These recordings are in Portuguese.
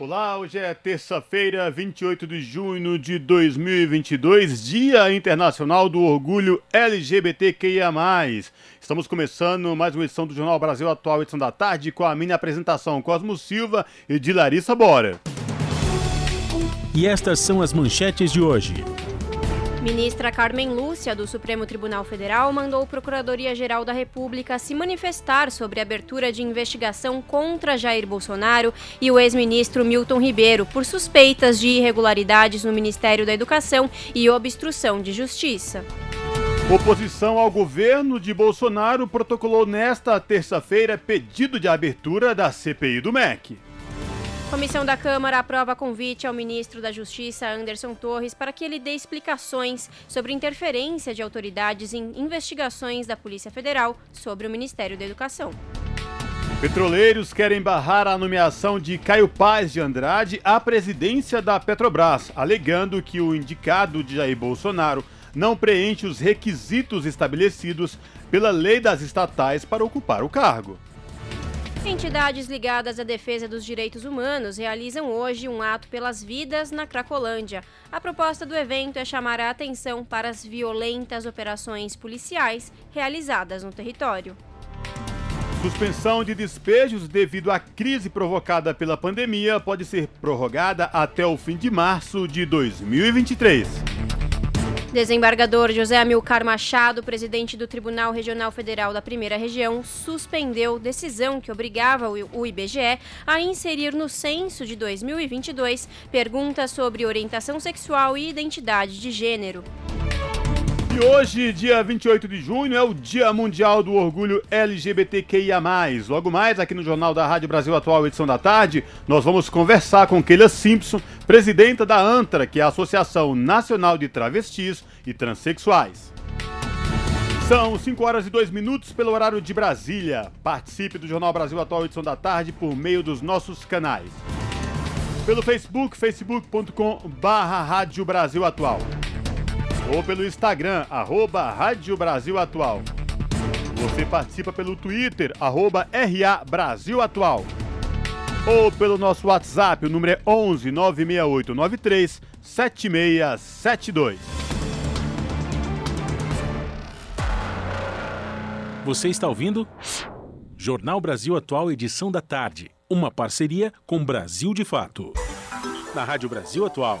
Olá, hoje é terça-feira, 28 de junho de 2022, Dia Internacional do Orgulho LGBTQIA+. Estamos começando mais uma edição do Jornal Brasil Atual, edição da tarde, com a minha apresentação Cosmo Silva e de Larissa Bora. E estas são as manchetes de hoje. Ministra Carmen Lúcia, do Supremo Tribunal Federal, mandou Procuradoria-Geral da República se manifestar sobre a abertura de investigação contra Jair Bolsonaro e o ex-ministro Milton Ribeiro por suspeitas de irregularidades no Ministério da Educação e obstrução de justiça. Oposição ao governo de Bolsonaro protocolou nesta terça-feira pedido de abertura da CPI do MEC. Comissão da Câmara aprova convite ao ministro da Justiça, Anderson Torres, para que ele dê explicações sobre interferência de autoridades em investigações da Polícia Federal sobre o Ministério da Educação. Petroleiros querem barrar a nomeação de Caio Paz de Andrade à presidência da Petrobras, alegando que o indicado de Jair Bolsonaro não preenche os requisitos estabelecidos pela lei das estatais para ocupar o cargo. Entidades ligadas à defesa dos direitos humanos realizam hoje um ato pelas vidas na Cracolândia. A proposta do evento é chamar a atenção para as violentas operações policiais realizadas no território. Suspensão de despejos devido à crise provocada pela pandemia pode ser prorrogada até o fim de março de 2023. Desembargador José Amilcar Machado, presidente do Tribunal Regional Federal da Primeira Região, suspendeu decisão que obrigava o IBGE a inserir no censo de 2022 perguntas sobre orientação sexual e identidade de gênero. E hoje, dia 28 de junho, é o Dia Mundial do Orgulho LGBTQIA+. Logo mais, aqui no Jornal da Rádio Brasil Atual, edição da tarde, nós vamos conversar com Keila Simpson, presidenta da ANTRA, que é a Associação Nacional de Travestis e Transsexuais. São 5 horas e 2 minutos pelo horário de Brasília. Participe do Jornal Brasil Atual, edição da tarde, por meio dos nossos canais. Pelo Facebook, facebook.com barra Rádio Brasil Atual ou pelo Instagram, arroba Rádio Brasil Atual. Você participa pelo Twitter, arroba RA Brasil Atual. Ou pelo nosso WhatsApp, o número é 11 968 93 7672. Você está ouvindo? Jornal Brasil Atual, edição da tarde. Uma parceria com Brasil de Fato. Na Rádio Brasil Atual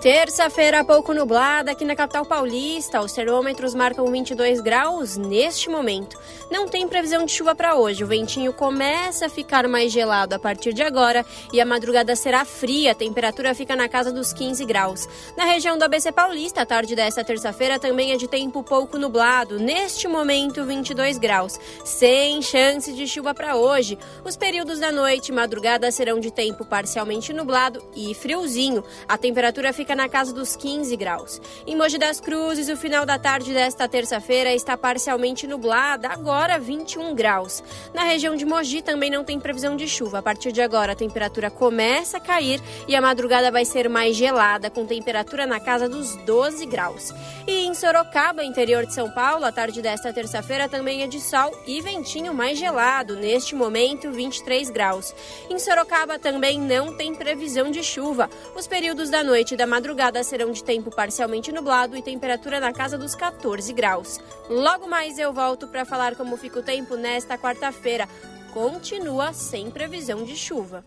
Terça-feira pouco nublada aqui na capital paulista. Os termômetros marcam 22 graus neste momento. Não tem previsão de chuva para hoje. O ventinho começa a ficar mais gelado a partir de agora e a madrugada será fria. A temperatura fica na casa dos 15 graus. Na região do ABC Paulista, a tarde desta terça-feira também é de tempo pouco nublado. Neste momento, 22 graus. Sem chance de chuva para hoje. Os períodos da noite e madrugada serão de tempo parcialmente nublado e friozinho. A temperatura fica na casa dos 15 graus. Em Mogi das Cruzes, o final da tarde desta terça-feira está parcialmente nublada, agora 21 graus. Na região de Mogi também não tem previsão de chuva. A partir de agora, a temperatura começa a cair e a madrugada vai ser mais gelada, com temperatura na casa dos 12 graus. E em Sorocaba, interior de São Paulo, a tarde desta terça-feira também é de sol e ventinho mais gelado, neste momento 23 graus. Em Sorocaba também não tem previsão de chuva. Os períodos da noite e da madrugada madrugada serão de tempo parcialmente nublado e temperatura na casa dos 14 graus. Logo mais eu volto para falar como fica o tempo nesta quarta-feira. Continua sem previsão de chuva.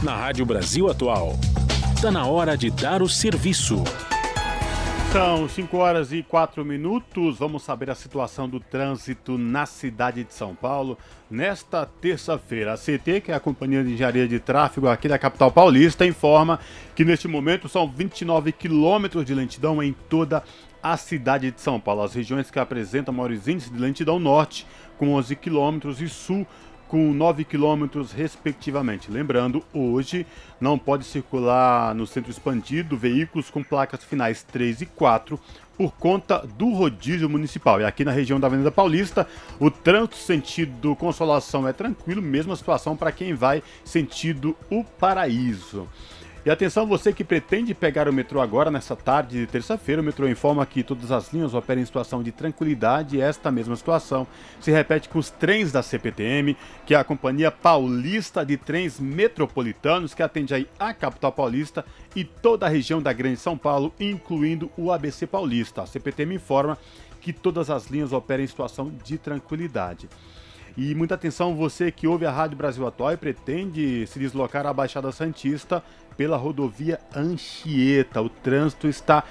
Na Rádio Brasil Atual, está na hora de dar o serviço. São 5 horas e 4 minutos. Vamos saber a situação do trânsito na cidade de São Paulo nesta terça-feira. A CT, que é a Companhia de Engenharia de Tráfego aqui da capital paulista, informa que neste momento são 29 quilômetros de lentidão em toda a cidade de São Paulo. As regiões que apresentam maiores índices de lentidão norte, com 11 quilômetros, e sul, com 9 quilômetros, respectivamente. Lembrando, hoje não pode circular no centro expandido veículos com placas finais 3 e 4 por conta do rodízio municipal. E aqui na região da Avenida Paulista, o trânsito sentido Consolação é tranquilo, mesma situação para quem vai sentido o Paraíso. E atenção, você que pretende pegar o metrô agora, nessa tarde de terça-feira, o metrô informa que todas as linhas operam em situação de tranquilidade e esta mesma situação se repete com os trens da CPTM, que é a Companhia Paulista de Trens Metropolitanos, que atende aí a capital paulista e toda a região da Grande São Paulo, incluindo o ABC Paulista. A CPTM informa que todas as linhas operam em situação de tranquilidade. E muita atenção, você que ouve a Rádio Brasil Atual e pretende se deslocar à Baixada Santista pela rodovia Anchieta. O trânsito está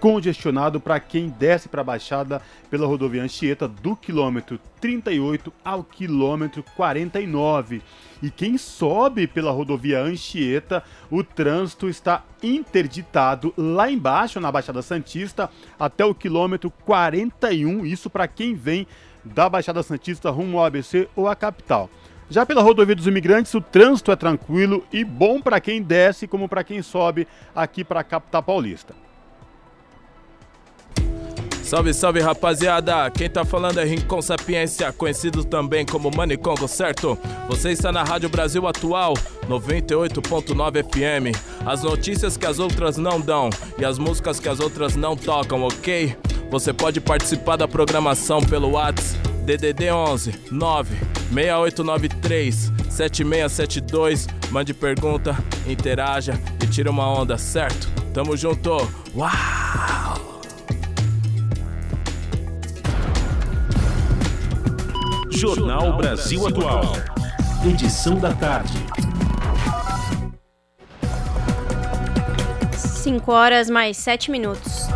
congestionado para quem desce para a Baixada pela rodovia Anchieta do quilômetro 38 ao quilômetro 49. E quem sobe pela rodovia Anchieta, o trânsito está interditado lá embaixo na Baixada Santista até o quilômetro 41. Isso para quem vem da Baixada Santista rumo ao ABC ou à capital. Já pela rodovia dos imigrantes, o trânsito é tranquilo e bom para quem desce como para quem sobe aqui para a capital paulista. Salve, salve rapaziada! Quem tá falando é Rincon Sapiência, conhecido também como Manicongo, certo? Você está na Rádio Brasil Atual, 98.9 FM. As notícias que as outras não dão e as músicas que as outras não tocam, ok? Você pode participar da programação pelo WhatsApp DDD 11 9 6893 7672. Mande pergunta, interaja e tira uma onda, certo? Tamo junto! Uau! Jornal Brasil Atual. Edição da tarde. 5 horas mais 7 minutos.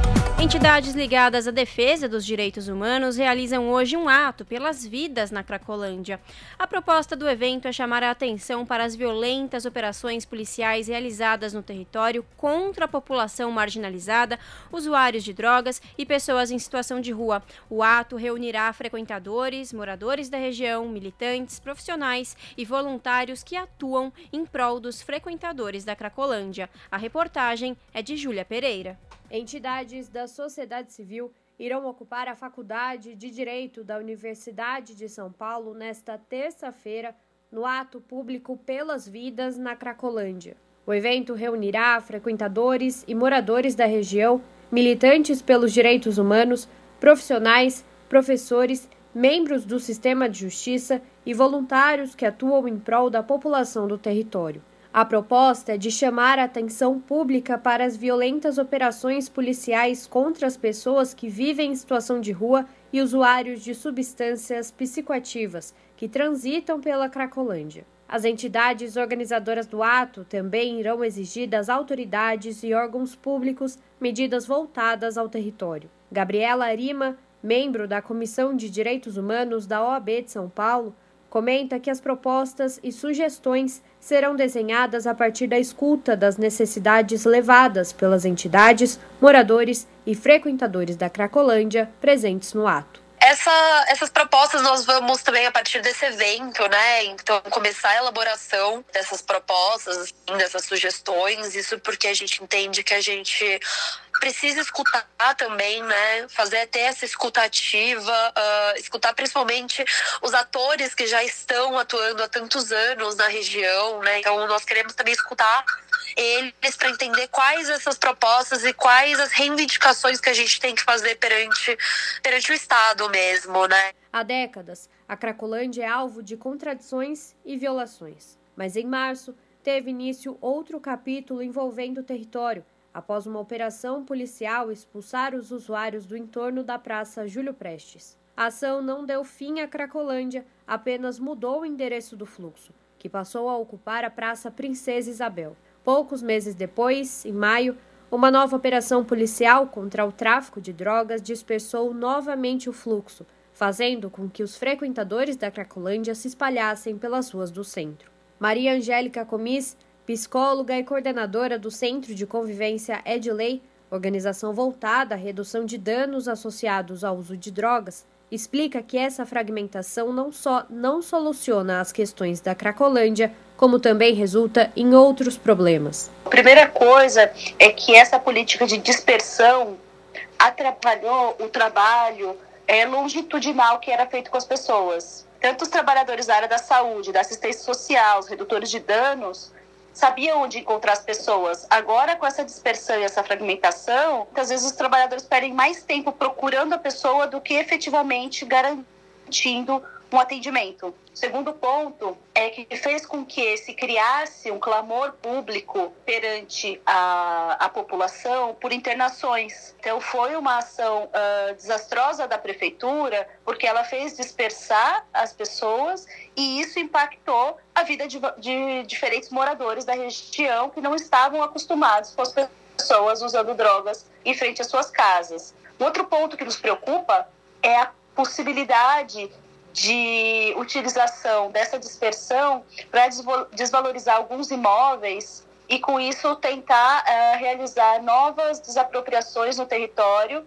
Entidades ligadas à defesa dos direitos humanos realizam hoje um ato pelas vidas na Cracolândia. A proposta do evento é chamar a atenção para as violentas operações policiais realizadas no território contra a população marginalizada, usuários de drogas e pessoas em situação de rua. O ato reunirá frequentadores, moradores da região, militantes, profissionais e voluntários que atuam em prol dos frequentadores da Cracolândia. A reportagem é de Júlia Pereira. Entidades da sociedade civil irão ocupar a Faculdade de Direito da Universidade de São Paulo nesta terça-feira, no ato público Pelas Vidas na Cracolândia. O evento reunirá frequentadores e moradores da região, militantes pelos direitos humanos, profissionais, professores, membros do sistema de justiça e voluntários que atuam em prol da população do território. A proposta é de chamar a atenção pública para as violentas operações policiais contra as pessoas que vivem em situação de rua e usuários de substâncias psicoativas que transitam pela Cracolândia. As entidades organizadoras do ato também irão exigir das autoridades e órgãos públicos medidas voltadas ao território. Gabriela Arima, membro da Comissão de Direitos Humanos da OAB de São Paulo, comenta que as propostas e sugestões serão desenhadas a partir da escuta das necessidades levadas pelas entidades, moradores e frequentadores da Cracolândia presentes no ato. Essa, essas propostas nós vamos também a partir desse evento, né? Então, começar a elaboração dessas propostas, assim, dessas sugestões, isso porque a gente entende que a gente precisa escutar também, né? Fazer até essa escutativa, uh, escutar principalmente os atores que já estão atuando há tantos anos na região, né? Então nós queremos também escutar eles para entender quais essas propostas e quais as reivindicações que a gente tem que fazer perante, perante o Estado mesmo, né? Há décadas, a Cracolândia é alvo de contradições e violações. Mas em março, teve início outro capítulo envolvendo o território, após uma operação policial expulsar os usuários do entorno da Praça Júlio Prestes. A ação não deu fim à Cracolândia, apenas mudou o endereço do fluxo, que passou a ocupar a Praça Princesa Isabel. Poucos meses depois, em maio, Uma nova operação policial contra o tráfico de drogas dispersou novamente o fluxo, fazendo com que os frequentadores da Cracolândia se espalhassem pelas ruas do centro. Maria Angélica Comis, psicóloga e coordenadora do Centro de Convivência Edley, organização voltada à redução de danos associados ao uso de drogas, explica que essa fragmentação não só não soluciona as questões da Cracolândia, como também resulta em outros problemas. A primeira coisa é que essa política de dispersão atrapalhou o trabalho é, longitudinal que era feito com as pessoas. Tanto os trabalhadores da área da saúde, da assistência social, os redutores de danos, sabiam onde encontrar as pessoas. Agora, com essa dispersão e essa fragmentação, muitas vezes os trabalhadores perdem mais tempo procurando a pessoa do que efetivamente garantindo um atendimento. O segundo ponto é que fez com que se criasse um clamor público perante a, a população por internações. Então, foi uma ação uh, desastrosa da prefeitura, porque ela fez dispersar as pessoas e isso impactou a vida de, de diferentes moradores da região que não estavam acostumados com as pessoas usando drogas em frente às suas casas. Outro ponto que nos preocupa é a possibilidade de utilização dessa dispersão para desvalorizar alguns imóveis e, com isso, tentar uh, realizar novas desapropriações no território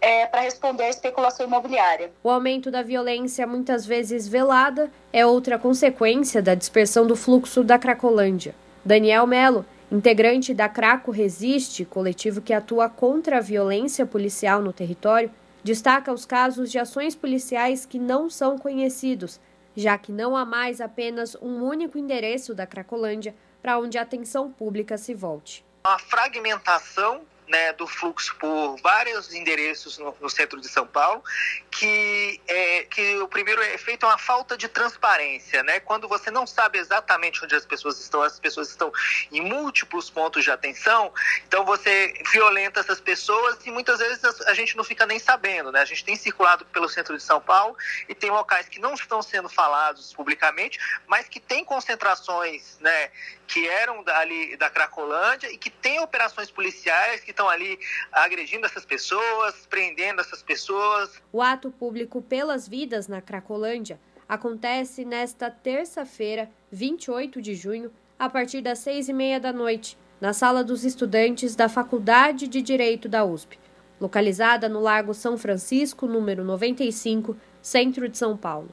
é, para responder à especulação imobiliária. O aumento da violência, muitas vezes velada, é outra consequência da dispersão do fluxo da Cracolândia. Daniel Melo, integrante da Craco Resiste, coletivo que atua contra a violência policial no território, Destaca os casos de ações policiais que não são conhecidos, já que não há mais apenas um único endereço da Cracolândia para onde a atenção pública se volte. A fragmentação né, do fluxo por vários endereços no, no centro de São Paulo, que, é, que o primeiro efeito é uma falta de transparência. Né? Quando você não sabe exatamente onde as pessoas estão, as pessoas estão em múltiplos pontos de atenção, então você violenta essas pessoas e muitas vezes a gente não fica nem sabendo. Né? A gente tem circulado pelo centro de São Paulo e tem locais que não estão sendo falados publicamente, mas que tem concentrações né, que eram ali da Cracolândia e que tem operações policiais que estão ali agredindo essas pessoas, prendendo essas pessoas. O ato público pelas vidas na Cracolândia acontece nesta terça-feira, 28 de junho, a partir das seis e meia da noite, na sala dos estudantes da Faculdade de Direito da USP, localizada no Largo São Francisco, número 95, centro de São Paulo.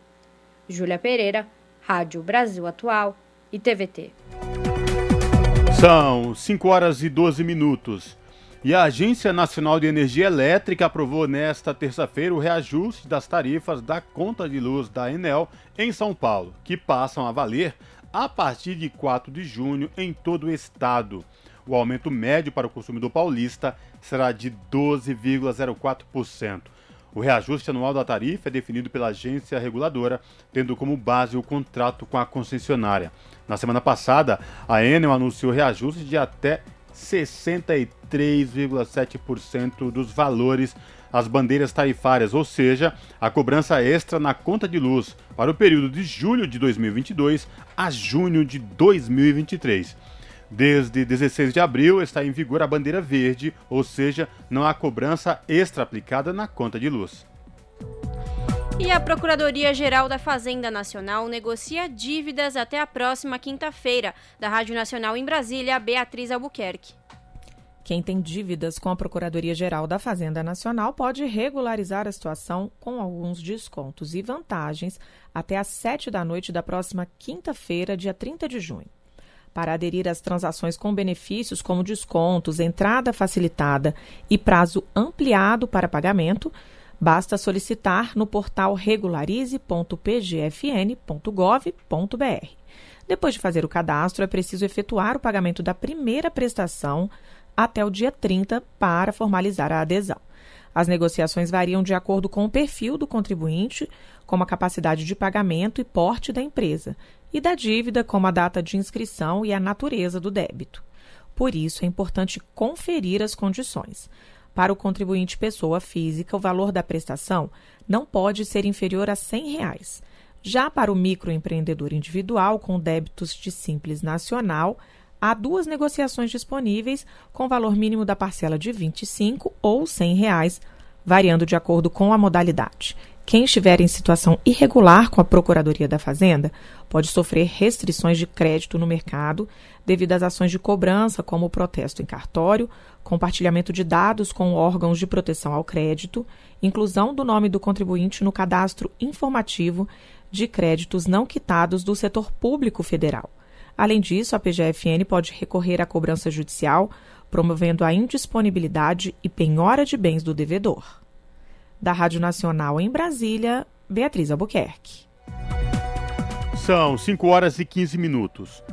Júlia Pereira, Rádio Brasil Atual e TVT. São 5 horas e 12 minutos. E a Agência Nacional de Energia Elétrica aprovou nesta terça-feira o reajuste das tarifas da conta de luz da Enel em São Paulo, que passam a valer a partir de 4 de junho em todo o estado. O aumento médio para o consumidor paulista será de 12,04%. O reajuste anual da tarifa é definido pela agência reguladora, tendo como base o contrato com a concessionária. Na semana passada, a Enel anunciou reajuste de até 63,7% dos valores às bandeiras tarifárias, ou seja, a cobrança extra na conta de luz para o período de julho de 2022 a junho de 2023. Desde 16 de abril está em vigor a bandeira verde, ou seja, não há cobrança extra aplicada na conta de luz. E a Procuradoria-Geral da Fazenda Nacional negocia dívidas até a próxima quinta-feira. Da Rádio Nacional em Brasília, Beatriz Albuquerque. Quem tem dívidas com a Procuradoria-Geral da Fazenda Nacional pode regularizar a situação com alguns descontos e vantagens até às 7 da noite da próxima quinta-feira, dia 30 de junho. Para aderir às transações com benefícios como descontos, entrada facilitada e prazo ampliado para pagamento, Basta solicitar no portal regularize.pgfn.gov.br. Depois de fazer o cadastro, é preciso efetuar o pagamento da primeira prestação até o dia 30 para formalizar a adesão. As negociações variam de acordo com o perfil do contribuinte, como a capacidade de pagamento e porte da empresa, e da dívida, como a data de inscrição e a natureza do débito. Por isso, é importante conferir as condições. Para o contribuinte pessoa física, o valor da prestação não pode ser inferior a 100 reais. Já para o microempreendedor individual com débitos de Simples Nacional, há duas negociações disponíveis com valor mínimo da parcela de R$ 25 ou 100 reais, variando de acordo com a modalidade. Quem estiver em situação irregular com a Procuradoria da Fazenda pode sofrer restrições de crédito no mercado devido às ações de cobrança, como protesto em cartório, compartilhamento de dados com órgãos de proteção ao crédito, inclusão do nome do contribuinte no cadastro informativo de créditos não quitados do setor público federal. Além disso, a PGFN pode recorrer à cobrança judicial, promovendo a indisponibilidade e penhora de bens do devedor. Da Rádio Nacional em Brasília, Beatriz Albuquerque. São 5 horas e 15 minutos.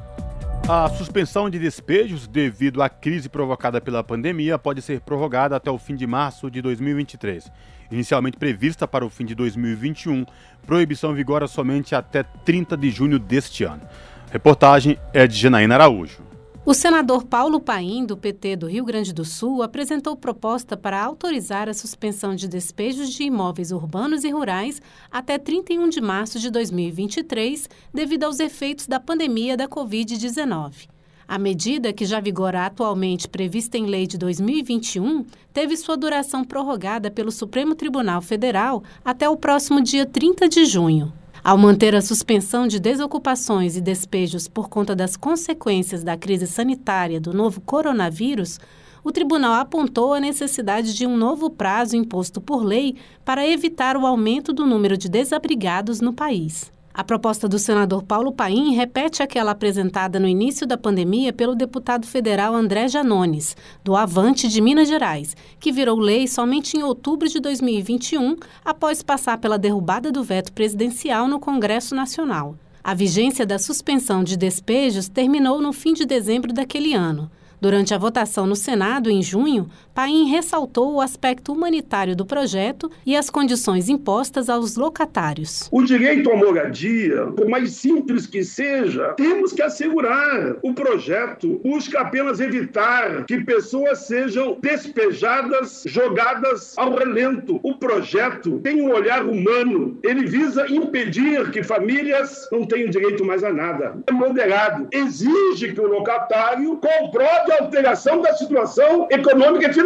A suspensão de despejos devido à crise provocada pela pandemia pode ser prorrogada até o fim de março de 2023. Inicialmente prevista para o fim de 2021, proibição vigora somente até 30 de junho deste ano. Reportagem é de Janaína Araújo. O senador Paulo Paim, do PT do Rio Grande do Sul, apresentou proposta para autorizar a suspensão de despejos de imóveis urbanos e rurais até 31 de março de 2023, devido aos efeitos da pandemia da Covid-19. A medida, que já vigora atualmente prevista em lei de 2021, teve sua duração prorrogada pelo Supremo Tribunal Federal até o próximo dia 30 de junho. Ao manter a suspensão de desocupações e despejos por conta das consequências da crise sanitária do novo coronavírus, o tribunal apontou a necessidade de um novo prazo imposto por lei para evitar o aumento do número de desabrigados no país. A proposta do senador Paulo Paim repete aquela apresentada no início da pandemia pelo deputado federal André Janones, do Avante de Minas Gerais, que virou lei somente em outubro de 2021, após passar pela derrubada do veto presidencial no Congresso Nacional. A vigência da suspensão de despejos terminou no fim de dezembro daquele ano. Durante a votação no Senado, em junho, Paim ressaltou o aspecto humanitário do projeto e as condições impostas aos locatários. O direito à moradia, por mais simples que seja, temos que assegurar. O projeto busca apenas evitar que pessoas sejam despejadas, jogadas ao relento. O projeto tem um olhar humano. Ele visa impedir que famílias não tenham direito mais a nada. É moderado. Exige que o locatário comprove a alteração da situação econômica e.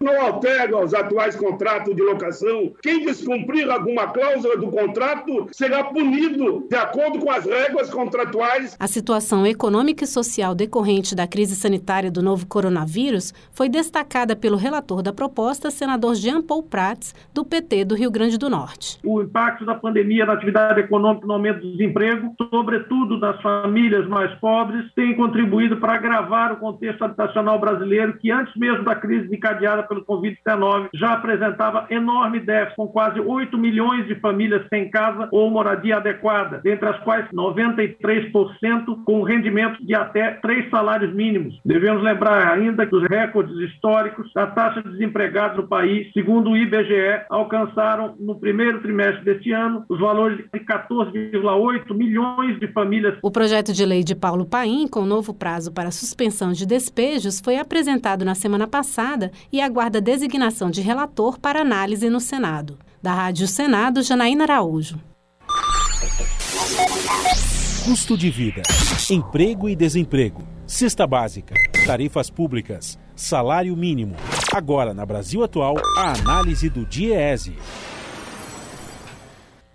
Não altera os atuais contratos de locação. Quem descumprir alguma cláusula do contrato será punido de acordo com as regras contratuais. A situação econômica e social decorrente da crise sanitária do novo coronavírus foi destacada pelo relator da proposta, senador Jean Paul Prats, do PT do Rio Grande do Norte. O impacto da pandemia na atividade econômica no aumento do desemprego, sobretudo das famílias mais pobres, tem contribuído para agravar o contexto contexto habitacional brasileiro, que antes mesmo da crise encadeada pelo Covid-19 já apresentava enorme déficit, com quase 8 milhões de famílias sem casa ou moradia adequada, dentre as quais 93% com rendimento de até três salários mínimos. Devemos lembrar ainda que os recordes históricos da taxa de desempregados no país, segundo o IBGE, alcançaram no primeiro trimestre deste ano os valores de 14,8 milhões de famílias. O projeto de lei de Paulo Paim, com novo prazo para suspensão de despejos foi apresentado na semana passada e aguarda designação de relator para análise no Senado. Da Rádio Senado, Janaína Araújo. Custo de vida, emprego e desemprego, cesta básica, tarifas públicas, salário mínimo. Agora, na Brasil Atual, a análise do DIEESE.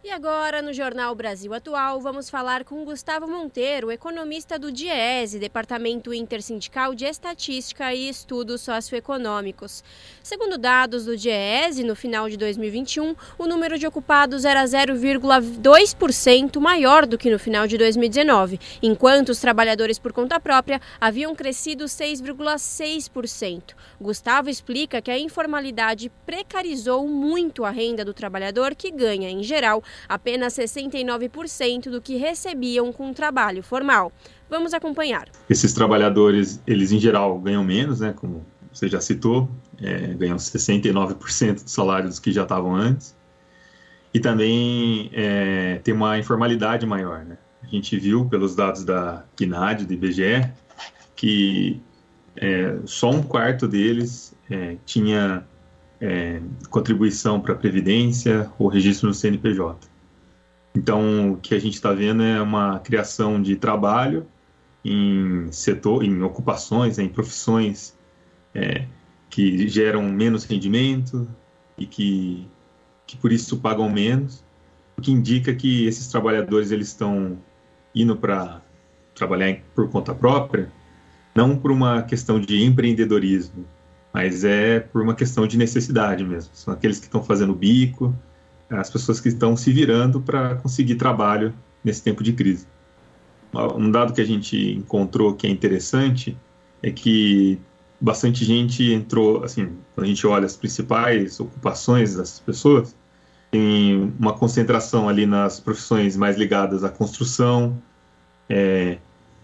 E agora, no Jornal Brasil Atual, vamos falar com Gustavo Monteiro, economista do DIESE, Departamento Intersindical de Estatística e Estudos Socioeconômicos. Segundo dados do DIESE, no final de 2021, o número de ocupados era 0,2% maior do que no final de 2019, enquanto os trabalhadores por conta própria haviam crescido 6,6%. Gustavo explica que a informalidade precarizou muito a renda do trabalhador, que ganha, em geral, apenas 69% do que recebiam com trabalho formal. Vamos acompanhar. Esses trabalhadores, eles em geral ganham menos, né, como você já citou, é, ganham 69% dos salários que já estavam antes. E também é, tem uma informalidade maior, né? A gente viu pelos dados da PNAD, do IBGE, que é, só um quarto deles é, tinha é, contribuição para a Previdência ou registro no CNPJ. Então, o que a gente está vendo é uma criação de trabalho em setor, em ocupações, em profissões é, que geram menos rendimento e que, que por isso pagam menos, o que indica que esses trabalhadores eles estão indo para trabalhar por conta própria, não por uma questão de empreendedorismo, mas é por uma questão de necessidade mesmo. São aqueles que estão fazendo bico, as pessoas que estão se virando para conseguir trabalho nesse tempo de crise. Um dado que a gente encontrou que é interessante é que bastante gente entrou, assim, quando a gente olha as principais ocupações das pessoas, tem uma concentração ali nas profissões mais ligadas à construção, é,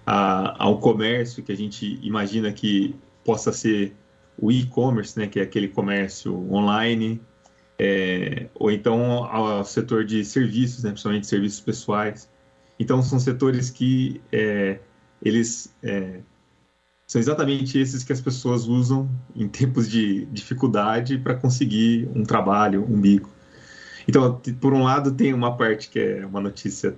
a, ao comércio, que a gente imagina que possa ser o e-commerce, né, que é aquele comércio online, é, ou então ao setor de serviços, né, principalmente serviços pessoais. Então, são setores que é, eles é, são exatamente esses que as pessoas usam em tempos de dificuldade para conseguir um trabalho, um bico. Então, por um lado, tem uma parte que é uma notícia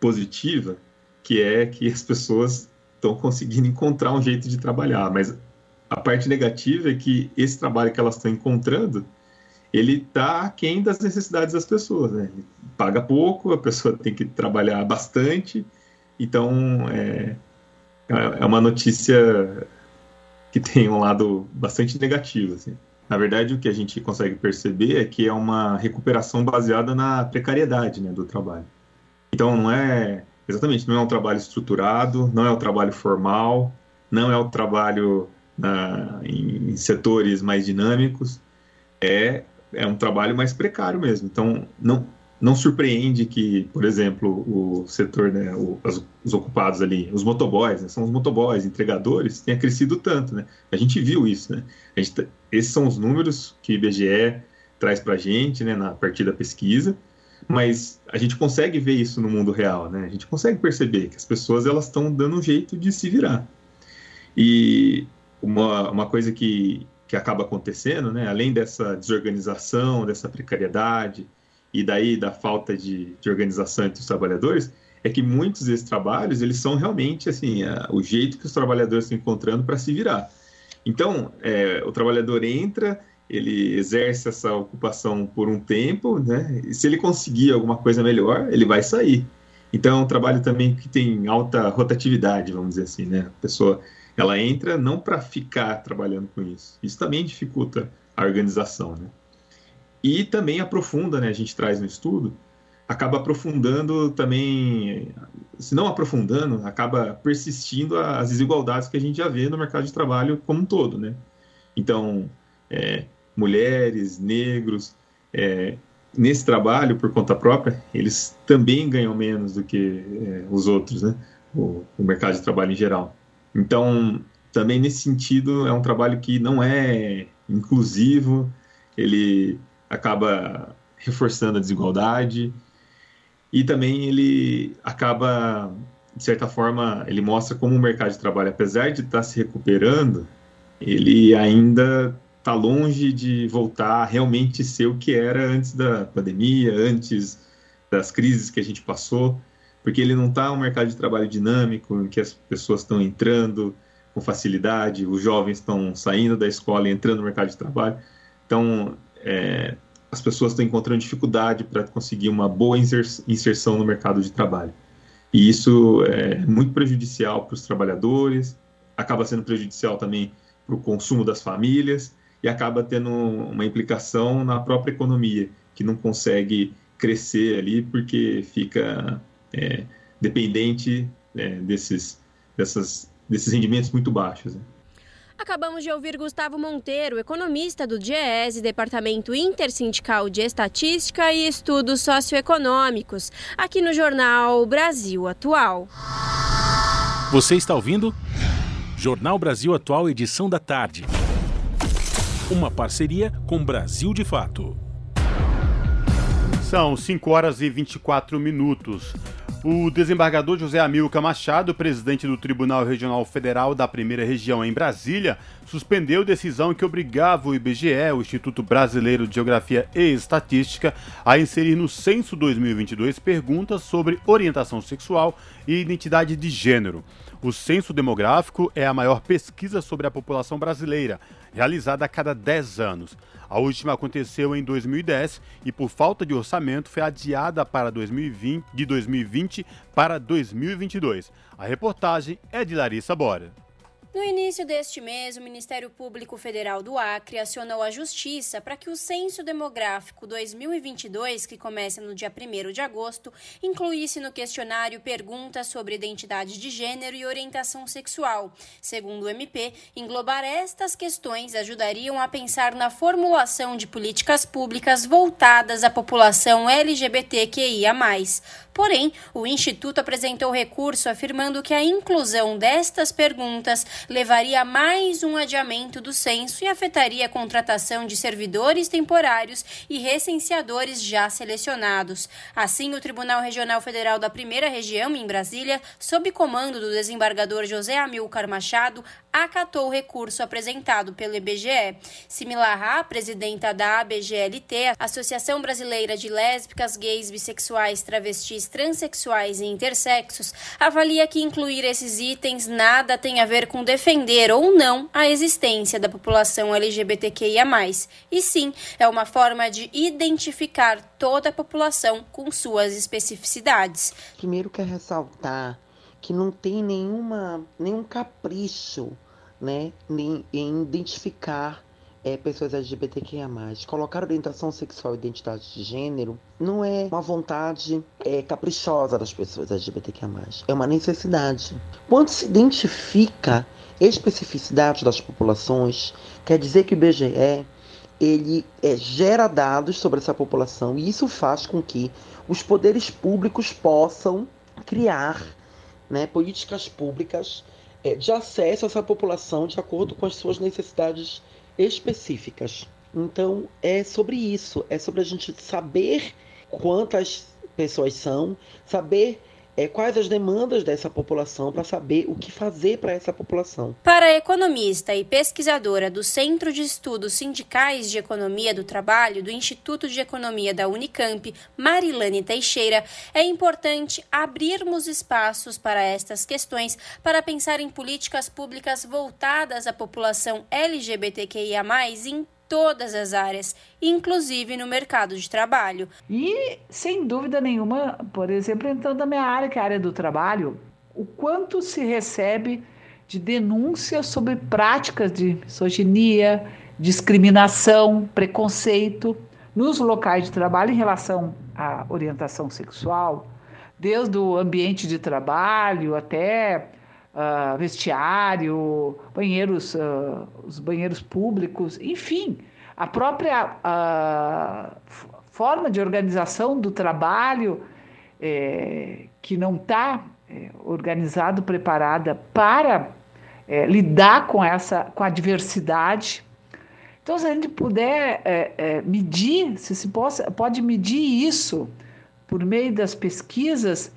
positiva, que é que as pessoas estão conseguindo encontrar um jeito de trabalhar, mas a parte negativa é que esse trabalho que elas estão encontrando, ele está aquém das necessidades das pessoas, né? paga pouco, a pessoa tem que trabalhar bastante, então é, é uma notícia que tem um lado bastante negativo, assim. Na verdade, o que a gente consegue perceber é que é uma recuperação baseada na precariedade né, do trabalho. Então, não é exatamente, não é um trabalho estruturado, não é um trabalho formal, não é um trabalho na, em, setores mais dinâmicos, é, é um trabalho mais precário mesmo. Então, não, não surpreende que, por exemplo, o setor, né, o, os, os, ocupados ali, os motoboys, né, são os motoboys, entregadores, tenha crescido tanto, né? A gente viu isso, né? Gente, esses são os números que o IBGE traz para a gente, né, na partir da pesquisa, mas a gente consegue ver isso no mundo real, né? A gente consegue perceber que as pessoas elas estão dando um jeito de se virar. E uma, uma coisa que, que acaba acontecendo, né, além dessa desorganização, dessa precariedade e daí da falta de, de organização entre os trabalhadores, é que muitos desses trabalhos eles são realmente assim a, o jeito que os trabalhadores estão encontrando para se virar. Então, é, o trabalhador entra, ele exerce essa ocupação por um tempo, né? E se ele conseguir alguma coisa melhor, ele vai sair. Então, é um trabalho também que tem alta rotatividade, vamos dizer assim, né? A pessoa ela entra não para ficar trabalhando com isso. Isso também dificulta a organização, né? E também aprofunda, né? A gente traz no estudo, acaba aprofundando também, se não aprofundando, acaba persistindo as desigualdades que a gente já vê no mercado de trabalho como um todo, né? Então, é, mulheres, negros, é, nesse trabalho por conta própria, eles também ganham menos do que é, os outros, né? O, o mercado de trabalho em geral. Então, também nesse sentido, é um trabalho que não é inclusivo, ele acaba reforçando a desigualdade e também ele acaba, de certa forma, ele mostra como o mercado de trabalho, apesar de estar se recuperando, ele ainda está longe de voltar a realmente ser o que era antes da pandemia, antes das crises que a gente passou porque ele não está um mercado de trabalho dinâmico, em que as pessoas estão entrando com facilidade, os jovens estão saindo da escola e entrando no mercado de trabalho. Então, é, as pessoas estão encontrando dificuldade para conseguir uma boa inserção no mercado de trabalho. E isso é muito prejudicial para os trabalhadores, acaba sendo prejudicial também para o consumo das famílias e acaba tendo uma implicação na própria economia, que não consegue crescer ali porque fica é, dependente é, desses, dessas, desses rendimentos muito baixos. Né? Acabamos de ouvir Gustavo Monteiro, economista do DIEESE, Departamento Intersindical de Estatística e Estudos Socioeconômicos, aqui no jornal Brasil Atual. Você está ouvindo? Jornal Brasil Atual, edição da tarde. Uma parceria com Brasil de Fato. São 5 horas e 24 minutos. O desembargador José Amilcar Machado, presidente do Tribunal Regional Federal da Primeira Região em Brasília, suspendeu decisão que obrigava o IBGE, o Instituto Brasileiro de Geografia e Estatística, a inserir no censo 2022 perguntas sobre orientação sexual e identidade de gênero. O censo demográfico é a maior pesquisa sobre a população brasileira, realizada a cada 10 anos. A última aconteceu em 2010 e, por falta de orçamento, foi adiada para 2020, de 2020 para 2022. A reportagem é de Larissa Bora. No início deste mês, o Ministério Público Federal do Acre acionou a Justiça para que o Censo Demográfico 2022, que começa no dia 1 de agosto, incluísse no questionário perguntas sobre identidade de gênero e orientação sexual. Segundo o MP, englobar estas questões ajudariam a pensar na formulação de políticas públicas voltadas à população LGBTQIA. Porém, o Instituto apresentou recurso afirmando que a inclusão destas perguntas levaria a mais um adiamento do censo e afetaria a contratação de servidores temporários e recenseadores já selecionados. Assim, o Tribunal Regional Federal da Primeira Região, em Brasília, sob comando do desembargador José Amilcar Machado, acatou o recurso apresentado pelo IBGE. Similar à presidenta da ABGLT, Associação Brasileira de Lésbicas, Gays, Bissexuais, Travestis, Transsexuais e Intersexos, avalia que incluir esses itens nada tem a ver com defender ou não a existência da população LGBTQIA, e sim é uma forma de identificar toda a população com suas especificidades. Primeiro, quer ressaltar que não tem nenhuma, nenhum capricho né, em identificar é, pessoas LGBTQIA+. Colocar orientação sexual e identidade de gênero não é uma vontade é, caprichosa das pessoas LGBTQIA+. É uma necessidade. Quando se identifica especificidade das populações, quer dizer que o IBGE ele é, gera dados sobre essa população e isso faz com que os poderes públicos possam criar né, políticas públicas é, de acesso a essa população de acordo com as suas necessidades específicas. Então, é sobre isso, é sobre a gente saber quantas pessoas são, saber é, quais as demandas dessa população para saber o que fazer para essa população. Para a economista e pesquisadora do Centro de Estudos Sindicais de Economia do Trabalho do Instituto de Economia da Unicamp, Marilane Teixeira, é importante abrirmos espaços para estas questões para pensar em políticas públicas voltadas à população LGBTQIA+, em todas as áreas, inclusive no mercado de trabalho. E, sem dúvida nenhuma, por exemplo, entrando na minha área, que é a área do trabalho, o quanto se recebe de denúncias sobre práticas de misoginia, discriminação, preconceito nos locais de trabalho em relação à orientação sexual, desde o ambiente de trabalho até uh, vestiário, banheiros, uh, os banheiros públicos, enfim, a própria uh, forma de organização do trabalho é, que não está é, organizado, preparada para é, lidar com essa, com a diversidade. Então, se a gente puder medir, se se possa, pode medir isso por meio das pesquisas,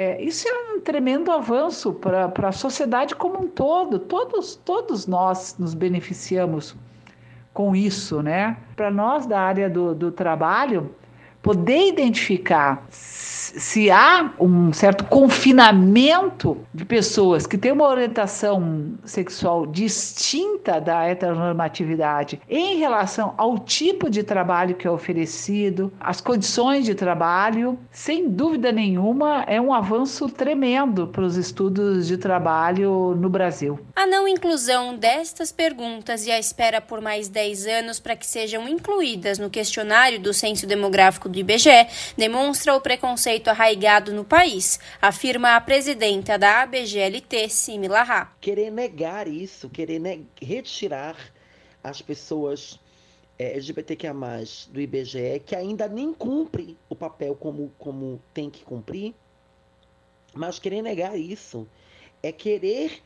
é, isso é um tremendo avanço para a sociedade como um todo. Todos, todos nós nos beneficiamos com isso, né? Para nós da área do, do trabalho, poder identificar se há um certo confinamento de pessoas que têm uma orientação sexual distinta da heteronormatividade em relação ao tipo de trabalho que é oferecido, as condições de trabalho, sem dúvida nenhuma, é um avanço tremendo para os estudos de trabalho no Brasil. A não inclusão destas perguntas e a espera por mais 10 anos para que sejam incluídas no questionário do Censo Demográfico do IBGE demonstra o preconceito preconceito arraigado no país, afirma a presidenta da ABGLT, Simi Larra. Querer negar isso, querer retirar as pessoas é, LGBTQIA+, do IBGE, que ainda nem cumpre o papel como, como tem que cumprir, mas querer negar isso é querer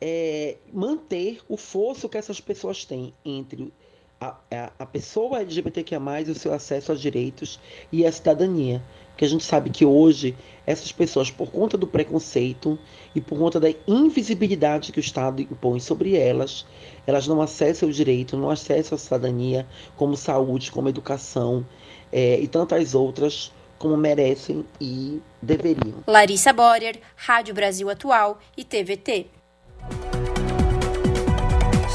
é, manter o fosso que essas pessoas têm entre a, a, a pessoa LGBTQIA+, o seu acesso aos direitos e à cidadania. Porque a gente sabe que hoje essas pessoas, por conta do preconceito e por conta da invisibilidade que o Estado impõe sobre elas, elas não acessam o direito, não acessam a cidadania, como saúde, como educação é, e tantas outras como merecem e deveriam. Larissa Borer, Rádio Brasil Atual e TVT.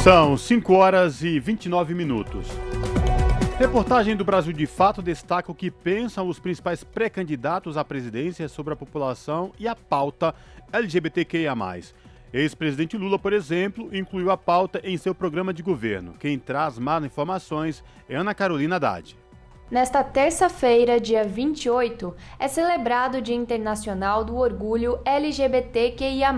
São 5 horas e 29 minutos. Reportagem do Brasil de Fato destaca o que pensam os principais pré-candidatos à presidência sobre a população e a pauta LGBTQIA. Ex-presidente Lula, por exemplo, incluiu a pauta em seu programa de governo. Quem traz mais informações é Ana Carolina Haddad. Nesta terça-feira, dia 28, é celebrado o Dia Internacional do Orgulho LGBTQIA.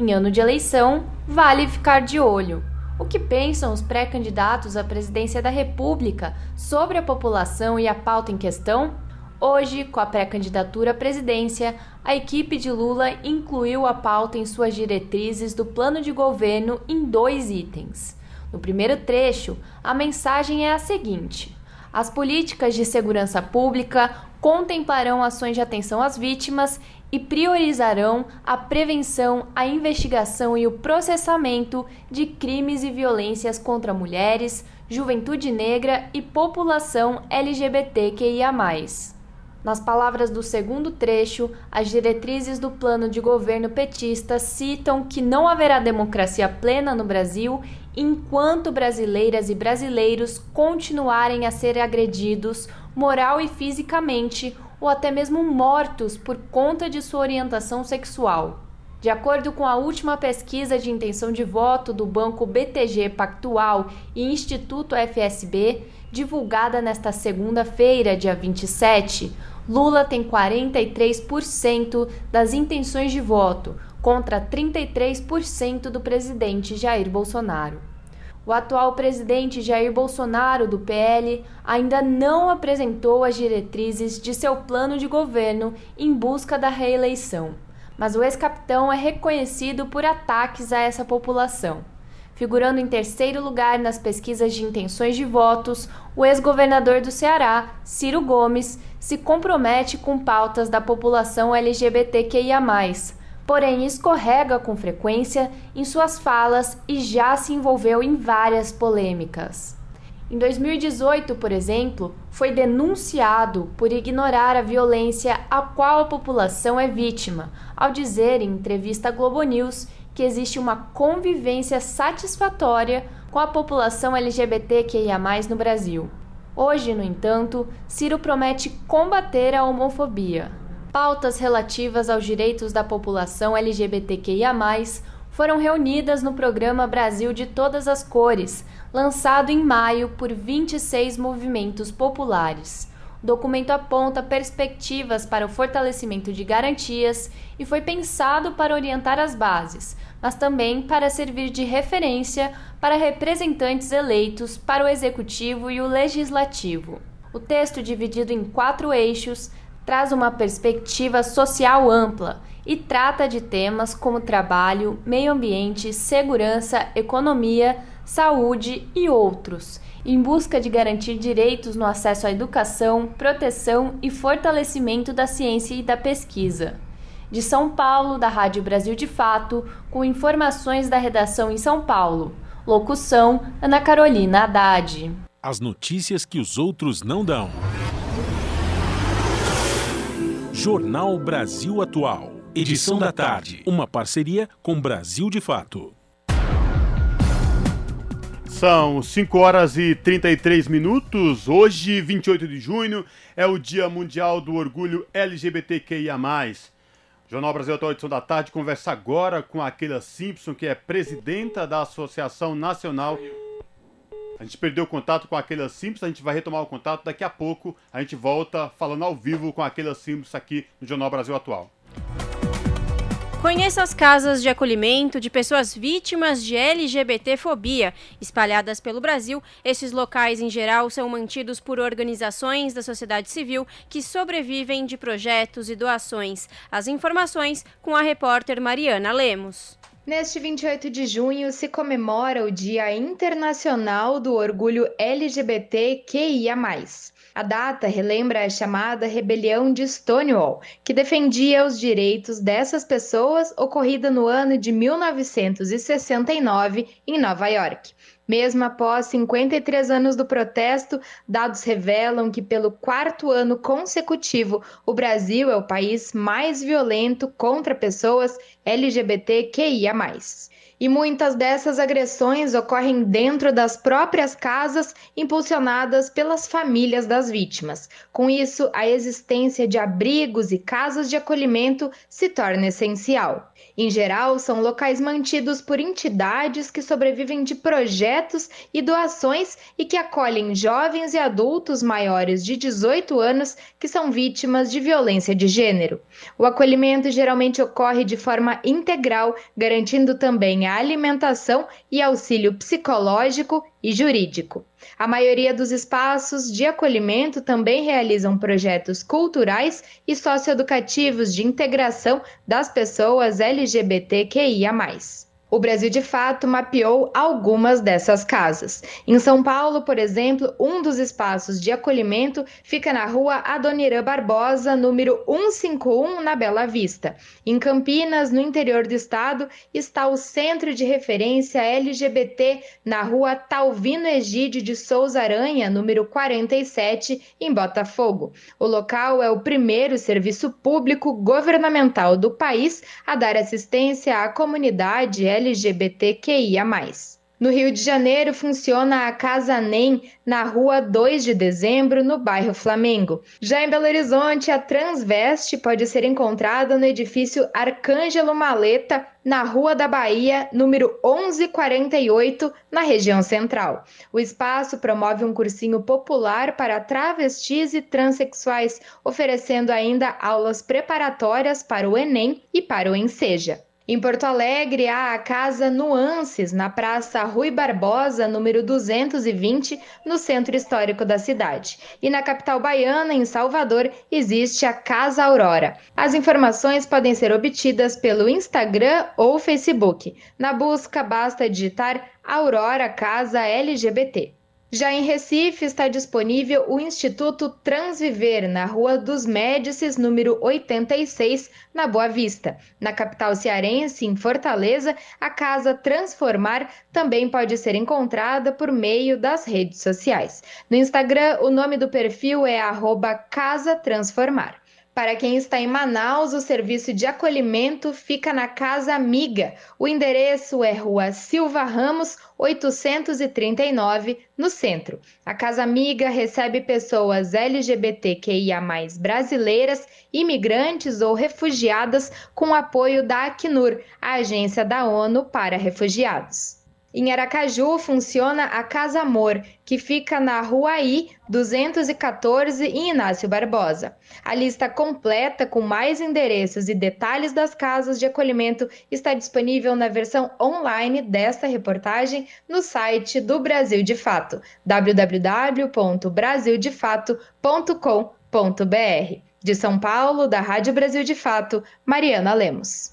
Em ano de eleição, vale ficar de olho. O que pensam os pré-candidatos à presidência da República sobre a população e a pauta em questão? Hoje, com a pré-candidatura à presidência, a equipe de Lula incluiu a pauta em suas diretrizes do plano de governo em dois itens. No primeiro trecho, a mensagem é a seguinte: as políticas de segurança pública contemplarão ações de atenção às vítimas e priorizarão a prevenção, a investigação e o processamento de crimes e violências contra mulheres, juventude negra e população LGBTQIA. Nas palavras do segundo trecho, as diretrizes do plano de governo petista citam que não haverá democracia plena no Brasil enquanto brasileiras e brasileiros continuarem a ser agredidos moral e fisicamente ou até mesmo mortos por conta de sua orientação sexual. De acordo com a última pesquisa de intenção de voto do Banco BTG Pactual e Instituto FSB, divulgada nesta segunda-feira, dia 27, Lula tem 43% das intenções de voto, contra 33% do presidente Jair Bolsonaro. O atual presidente Jair Bolsonaro, do PL, ainda não apresentou as diretrizes de seu plano de governo em busca da reeleição, mas o ex-capitão é reconhecido por ataques a essa população. Figurando em terceiro lugar nas pesquisas de intenções de votos, o ex-governador do Ceará, Ciro Gomes, se compromete com pautas da população LGBTQIA porém escorrega com frequência em suas falas e já se envolveu em várias polêmicas. Em 2018, por exemplo, foi denunciado por ignorar a violência a qual a população é vítima, ao dizer em entrevista à Globo News que existe uma convivência satisfatória com a população LGBTQIA+ no Brasil. Hoje, no entanto, Ciro promete combater a homofobia. Pautas relativas aos direitos da população LGBTQIA, foram reunidas no programa Brasil de Todas as Cores, lançado em maio por 26 movimentos populares. O documento aponta perspectivas para o fortalecimento de garantias e foi pensado para orientar as bases, mas também para servir de referência para representantes eleitos para o executivo e o legislativo. O texto, dividido em quatro eixos, traz uma perspectiva social ampla e trata de temas como trabalho, meio ambiente, segurança, economia, saúde e outros, em busca de garantir direitos no acesso à educação, proteção e fortalecimento da ciência e da pesquisa. De São Paulo, da Rádio Brasil de Fato, com informações da redação em São Paulo. Locução: Ana Carolina Haddad. As notícias que os outros não dão. Jornal Brasil Atual. Edição da tarde. Uma parceria com Brasil de Fato. São 5 horas e 33 minutos. Hoje, 28 de junho, é o Dia Mundial do Orgulho LGBTQIA. Jornal Brasil Atual, edição da tarde, conversa agora com a Keila Simpson, que é presidenta da Associação Nacional a gente perdeu o contato com aquela Simples, a gente vai retomar o contato daqui a pouco. A gente volta falando ao vivo com aquela Simples aqui no Jornal Brasil Atual. Conheça as casas de acolhimento de pessoas vítimas de LGBTfobia espalhadas pelo Brasil. Esses locais, em geral, são mantidos por organizações da sociedade civil que sobrevivem de projetos e doações. As informações com a repórter Mariana Lemos. Neste 28 de junho se comemora o Dia Internacional do Orgulho LGBTQIA. A data relembra a chamada Rebelião de Stonewall, que defendia os direitos dessas pessoas ocorrida no ano de 1969 em Nova York. Mesmo após 53 anos do protesto, dados revelam que, pelo quarto ano consecutivo, o Brasil é o país mais violento contra pessoas LGBTQIA. E muitas dessas agressões ocorrem dentro das próprias casas, impulsionadas pelas famílias das vítimas. Com isso, a existência de abrigos e casas de acolhimento se torna essencial. Em geral, são locais mantidos por entidades que sobrevivem de projetos e doações e que acolhem jovens e adultos maiores de 18 anos que são vítimas de violência de gênero. O acolhimento geralmente ocorre de forma integral, garantindo também a alimentação e auxílio psicológico e jurídico. A maioria dos espaços de acolhimento também realizam projetos culturais e socioeducativos de integração das pessoas LGBTQIA. O Brasil de Fato mapeou algumas dessas casas. Em São Paulo, por exemplo, um dos espaços de acolhimento fica na rua Adoniran Barbosa, número 151, na Bela Vista. Em Campinas, no interior do estado, está o Centro de Referência LGBT na rua Talvino Egídio de Souza Aranha, número 47, em Botafogo. O local é o primeiro serviço público governamental do país a dar assistência à comunidade LGBT LGBTQIA. No Rio de Janeiro funciona a Casa NEM na rua 2 de dezembro, no bairro Flamengo. Já em Belo Horizonte, a Transveste pode ser encontrada no edifício Arcângelo Maleta, na Rua da Bahia, número 1148, na região central. O espaço promove um cursinho popular para travestis e transexuais, oferecendo ainda aulas preparatórias para o Enem e para o Enseja. Em Porto Alegre, há a Casa Nuances, na Praça Rui Barbosa, número 220, no centro histórico da cidade. E na capital baiana, em Salvador, existe a Casa Aurora. As informações podem ser obtidas pelo Instagram ou Facebook. Na busca, basta digitar Aurora Casa LGBT. Já em Recife está disponível o Instituto Transviver, na Rua dos Médicis, número 86, na Boa Vista. Na capital cearense, em Fortaleza, a Casa Transformar também pode ser encontrada por meio das redes sociais. No Instagram, o nome do perfil é Casa Transformar. Para quem está em Manaus, o serviço de acolhimento fica na Casa Amiga. O endereço é Rua Silva Ramos, 839, no centro. A Casa Amiga recebe pessoas LGBTQIA, brasileiras, imigrantes ou refugiadas com apoio da Acnur, a agência da ONU para refugiados. Em Aracaju funciona a Casa Amor, que fica na Rua I 214 em Inácio Barbosa. A lista completa com mais endereços e detalhes das casas de acolhimento está disponível na versão online desta reportagem no site do Brasil de Fato, www.brasildefato.com.br. De São Paulo, da Rádio Brasil de Fato, Mariana Lemos.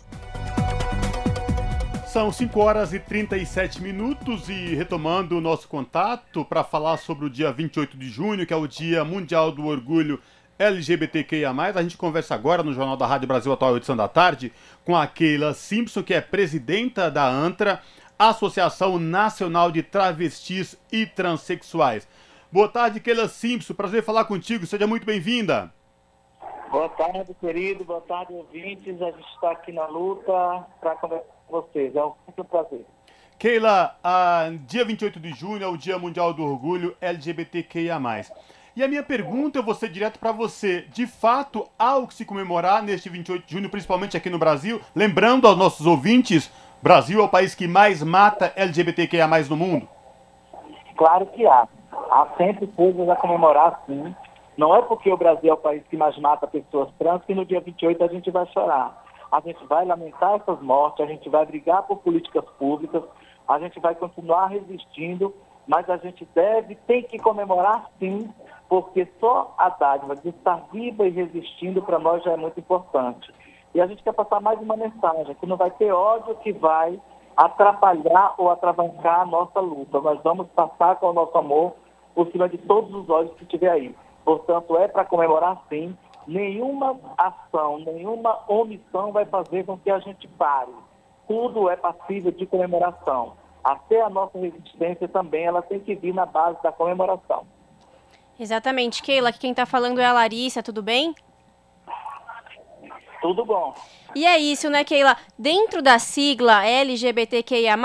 São 5 horas e 37 minutos e retomando o nosso contato para falar sobre o dia 28 de junho, que é o Dia Mundial do Orgulho LGBTQIA+. A gente conversa agora no Jornal da Rádio Brasil Atual, edição da tarde, com a Keila Simpson, que é presidenta da ANTRA, Associação Nacional de Travestis e Transsexuais. Boa tarde, Keila Simpson. Prazer falar contigo. Seja muito bem-vinda. Boa tarde, querido. Boa tarde, ouvintes. A gente está aqui na luta para conversar vocês. É um prazer. Keila, a, dia 28 de junho é o Dia Mundial do Orgulho LGBTQIA+. E a minha pergunta eu vou ser direto para você. De fato, há o que se comemorar neste 28 de junho, principalmente aqui no Brasil? Lembrando aos nossos ouvintes, Brasil é o país que mais mata LGBTQIA+, no mundo? Claro que há. Há sempre coisas a comemorar, sim. Não é porque o Brasil é o país que mais mata pessoas trans que no dia 28 a gente vai chorar a gente vai lamentar essas mortes, a gente vai brigar por políticas públicas, a gente vai continuar resistindo, mas a gente deve, tem que comemorar sim, porque só a dádiva de estar viva e resistindo para nós já é muito importante. E a gente quer passar mais uma mensagem, que não vai ter ódio que vai atrapalhar ou atravancar a nossa luta. Nós vamos passar com o nosso amor por cima de todos os ódios que tiver aí. Portanto, é para comemorar sim. Nenhuma ação, nenhuma omissão vai fazer com que a gente pare. Tudo é passível de comemoração. Até a nossa resistência também, ela tem que vir na base da comemoração. Exatamente. Keila, quem está falando é a Larissa, tudo bem? Tudo bom. E é isso, né, Keila? Dentro da sigla LGBTQIA,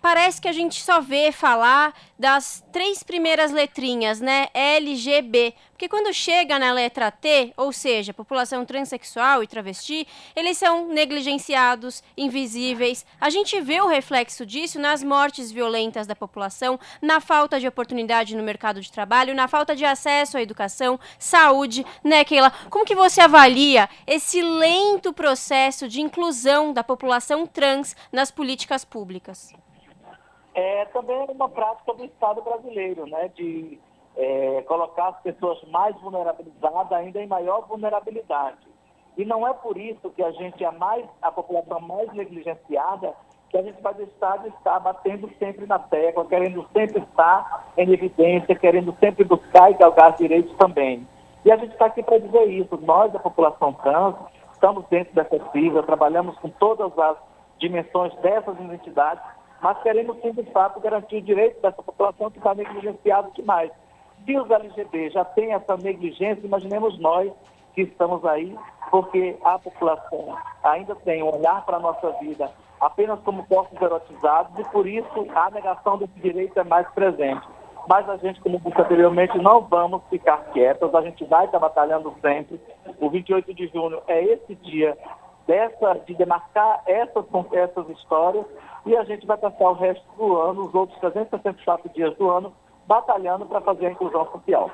parece que a gente só vê falar das três primeiras letrinhas, né? LGB. Porque quando chega na letra T, ou seja, população transexual e travesti, eles são negligenciados, invisíveis. A gente vê o reflexo disso nas mortes violentas da população, na falta de oportunidade no mercado de trabalho, na falta de acesso à educação, saúde, né, Keila? Como que você avalia esse lento processo de inclusão da população trans nas políticas públicas? É também uma prática do Estado brasileiro, né, de é, colocar as pessoas mais vulnerabilizadas ainda em maior vulnerabilidade. E não é por isso que a gente é mais, a população mais negligenciada, que a gente vai deixar de estar batendo sempre na tecla, querendo sempre estar em evidência, querendo sempre buscar e galgar direitos também. E a gente está aqui para dizer isso. Nós, da população trans, estamos dentro dessa sigla, trabalhamos com todas as dimensões dessas identidades, mas queremos sim, de fato, garantir o direito dessa população que está negligenciada demais. Se os LGBT já têm essa negligência, imaginemos nós que estamos aí, porque a população ainda tem um olhar para a nossa vida apenas como corpos erotizados e por isso a negação desse direito é mais presente. Mas a gente, como disse anteriormente, não vamos ficar quietos, a gente vai estar batalhando sempre. O 28 de junho é esse dia dessa, de demarcar essas, essas histórias e a gente vai passar o resto do ano, os outros 364 dias do ano, batalhando para fazer a inclusão social.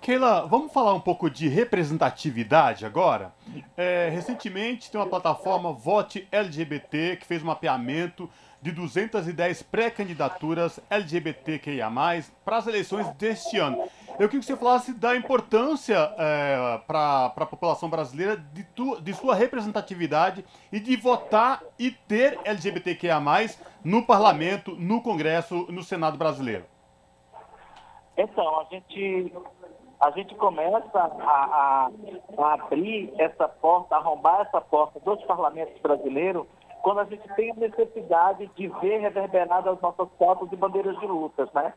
Keila, vamos falar um pouco de representatividade agora? É, recentemente tem uma plataforma Vote LGBT que fez um mapeamento de 210 pré-candidaturas LGBTQIA+, para as eleições deste ano. Eu queria que você falasse da importância é, para a população brasileira de, tu, de sua representatividade e de votar e ter LGBTQIA+, no parlamento, no Congresso, no Senado brasileiro. Então, a gente, a gente começa a, a, a abrir essa porta, a arrombar essa porta dos parlamentos brasileiros quando a gente tem a necessidade de ver reverberadas as nossas fotos e bandeiras de lutas, né?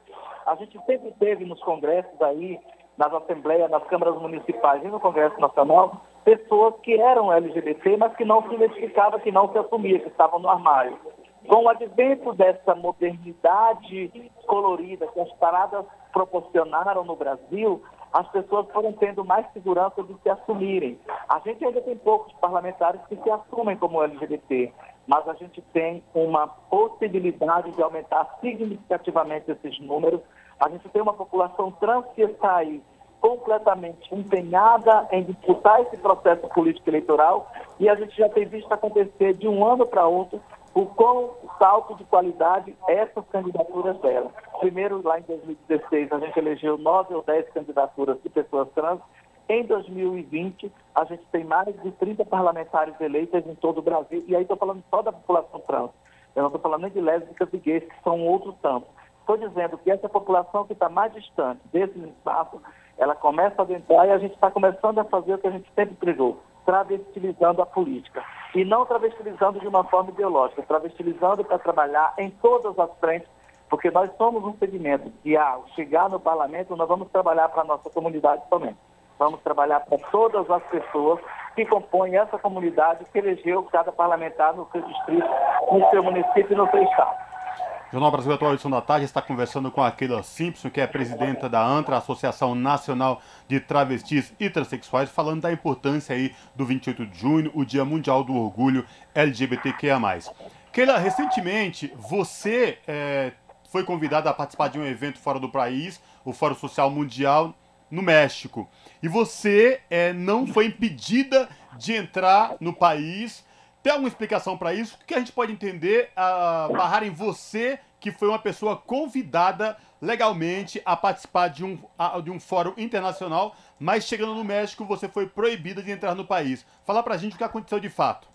A gente sempre teve nos congressos aí, nas assembleias, nas câmaras municipais e no Congresso Nacional, pessoas que eram LGBT, mas que não se identificavam, que não se assumiam, que estavam no armário. Com o advento dessa modernidade colorida que as paradas proporcionaram no Brasil, as pessoas foram tendo mais segurança de se assumirem. A gente ainda tem poucos parlamentares que se assumem como LGBT, mas a gente tem uma possibilidade de aumentar significativamente esses números. A gente tem uma população trans que está aí completamente empenhada em disputar esse processo político eleitoral e a gente já tem visto acontecer de um ano para outro o quão salto de qualidade essas candidaturas deram. Primeiro, lá em 2016, a gente elegeu nove ou dez candidaturas de pessoas trans. Em 2020, a gente tem mais de 30 parlamentares eleitas em todo o Brasil. E aí estou falando só da população trans. Eu não estou falando nem de lésbicas e gays, que são outros tantos. Estou dizendo que essa população que está mais distante desses espaços, ela começa a adentrar e a gente está começando a fazer o que a gente sempre pregou, travestilizando a política. E não travestilizando de uma forma ideológica, travestilizando para trabalhar em todas as frentes, porque nós somos um segmento que, ao chegar no parlamento, nós vamos trabalhar para a nossa comunidade somente. Vamos trabalhar para todas as pessoas que compõem essa comunidade que elegeu cada parlamentar no seu distrito, no seu município e no seu estado. Jornal Brasil Atual Edição da Tarde está conversando com a Keila Simpson, que é presidenta da ANTRA, Associação Nacional de Travestis e Transsexuais, falando da importância aí do 28 de junho, o Dia Mundial do Orgulho LGBTQIA+. Keila, recentemente você é, foi convidada a participar de um evento fora do país, o Fórum Social Mundial, no México. E você é, não foi impedida de entrar no país tem alguma explicação para isso? O que a gente pode entender a barrar em você que foi uma pessoa convidada legalmente a participar de um, de um fórum internacional, mas chegando no México você foi proibida de entrar no país. Fala pra gente o que aconteceu de fato.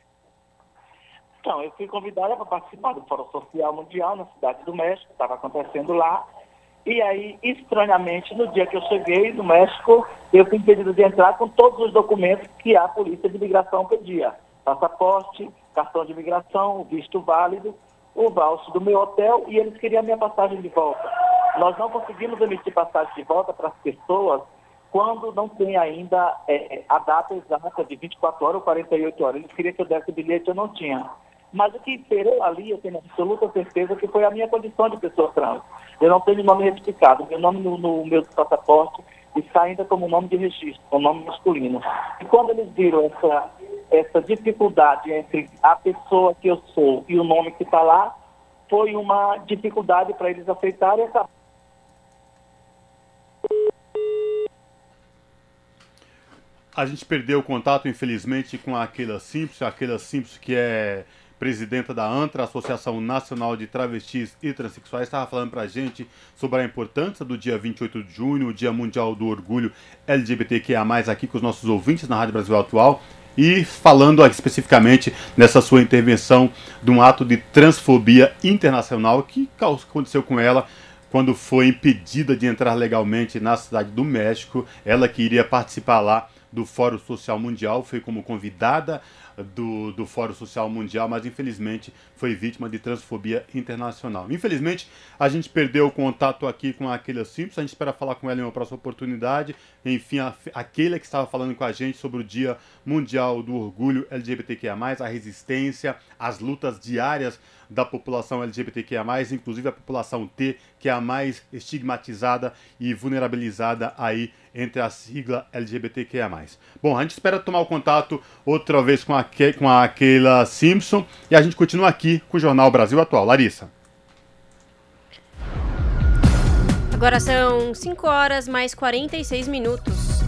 Então, eu fui convidada para participar do Fórum Social Mundial na cidade do México, estava acontecendo lá. E aí, estranhamente, no dia que eu cheguei no México, eu fui impedido de entrar com todos os documentos que a Polícia de Imigração pedia. Passaporte, cartão de imigração, visto válido, o valso do meu hotel e eles queriam a minha passagem de volta. Nós não conseguimos emitir passagem de volta para as pessoas quando não tem ainda é, a data exata de 24 horas ou 48 horas. Eles queriam que eu desse o bilhete, eu não tinha. Mas o que imperou ali, eu tenho absoluta certeza que foi a minha condição de pessoa trans. Eu não tenho nome retificado. Meu nome no, no meu passaporte está ainda como nome de registro, o nome masculino. E quando eles viram essa, essa dificuldade entre a pessoa que eu sou e o nome que está lá, foi uma dificuldade para eles aceitarem essa. A gente perdeu o contato, infelizmente, com a Keila Simpson, a Keila Simpson que é presidenta da ANTRA, Associação Nacional de Travestis e Transsexuais, estava falando para a gente sobre a importância do dia 28 de junho, o Dia Mundial do Orgulho LGBTQIA+, aqui com os nossos ouvintes na Rádio Brasil Atual, e falando especificamente nessa sua intervenção de um ato de transfobia internacional que aconteceu com ela quando foi impedida de entrar legalmente na cidade do México. Ela que iria participar lá do Fórum Social Mundial, foi como convidada do, do Fórum Social Mundial, mas infelizmente foi vítima de transfobia internacional. Infelizmente, a gente perdeu o contato aqui com a Keila Simpson, a gente espera falar com ela em uma próxima oportunidade. Enfim, a, aquele que estava falando com a gente sobre o Dia Mundial do Orgulho LGBTQIA+, a resistência, as lutas diárias da população LGBTQIA+, inclusive a população T, que é a mais estigmatizada e vulnerabilizada aí entre a sigla LGBTQIA+. Bom, a gente espera tomar o contato outra vez com a, com a Keila Simpson e a gente continua aqui com o Jornal Brasil Atual. Larissa. Agora são 5 horas mais 46 minutos.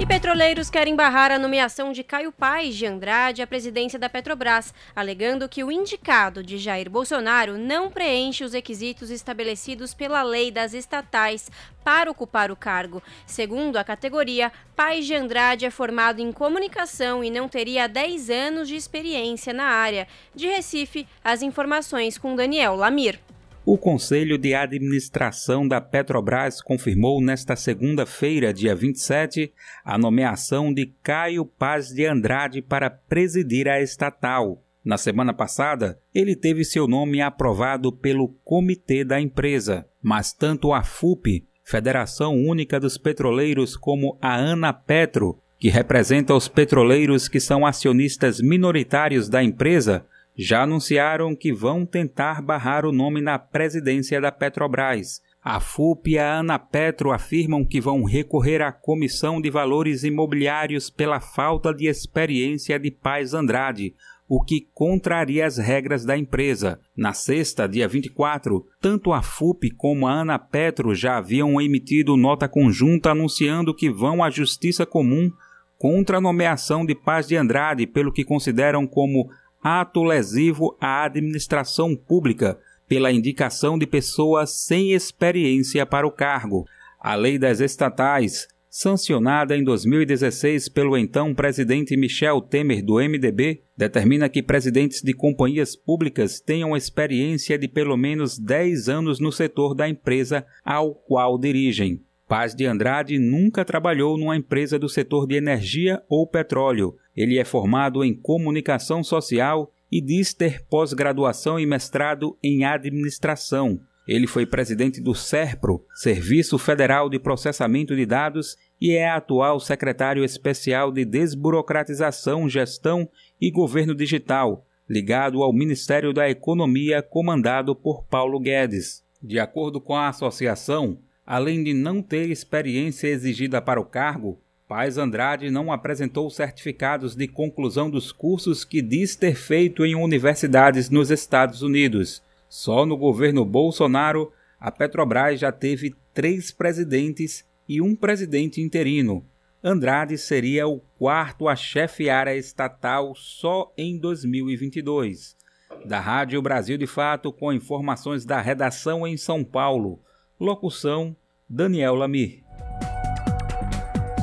E petroleiros querem barrar a nomeação de Caio Paes de Andrade à presidência da Petrobras, alegando que o indicado de Jair Bolsonaro não preenche os requisitos estabelecidos pela lei das estatais para ocupar o cargo. Segundo a categoria, Paes de Andrade é formado em comunicação e não teria 10 anos de experiência na área. De Recife, as informações com Daniel Lamir. O Conselho de Administração da Petrobras confirmou nesta segunda-feira, dia 27, a nomeação de Caio Paz de Andrade para presidir a estatal. Na semana passada, ele teve seu nome aprovado pelo comitê da empresa, mas tanto a FUP, Federação Única dos Petroleiros, como a Ana Petro, que representa os petroleiros que são acionistas minoritários da empresa, já anunciaram que vão tentar barrar o nome na presidência da Petrobras. A FUP e a Anapetro afirmam que vão recorrer à Comissão de Valores Imobiliários pela falta de experiência de Paz Andrade, o que contraria as regras da empresa. Na sexta, dia 24, tanto a FUP como a Anapetro já haviam emitido nota conjunta anunciando que vão à Justiça Comum contra a nomeação de Paz de Andrade pelo que consideram como ato lesivo à administração pública pela indicação de pessoas sem experiência para o cargo. A Lei das Estatais, sancionada em 2016 pelo então presidente Michel Temer do MDB, determina que presidentes de companhias públicas tenham experiência de pelo menos 10 anos no setor da empresa ao qual dirigem. Paz de Andrade nunca trabalhou numa empresa do setor de energia ou petróleo. Ele é formado em comunicação social e diz ter pós-graduação e mestrado em administração. Ele foi presidente do SERPRO, Serviço Federal de Processamento de Dados, e é atual secretário especial de Desburocratização, Gestão e Governo Digital, ligado ao Ministério da Economia, comandado por Paulo Guedes. De acordo com a associação, Além de não ter experiência exigida para o cargo, Paz Andrade não apresentou certificados de conclusão dos cursos que diz ter feito em universidades nos Estados Unidos. Só no governo Bolsonaro, a Petrobras já teve três presidentes e um presidente interino. Andrade seria o quarto a chefiar a estatal só em 2022. Da Rádio Brasil de Fato, com informações da redação em São Paulo. Locução: Daniel Lamir.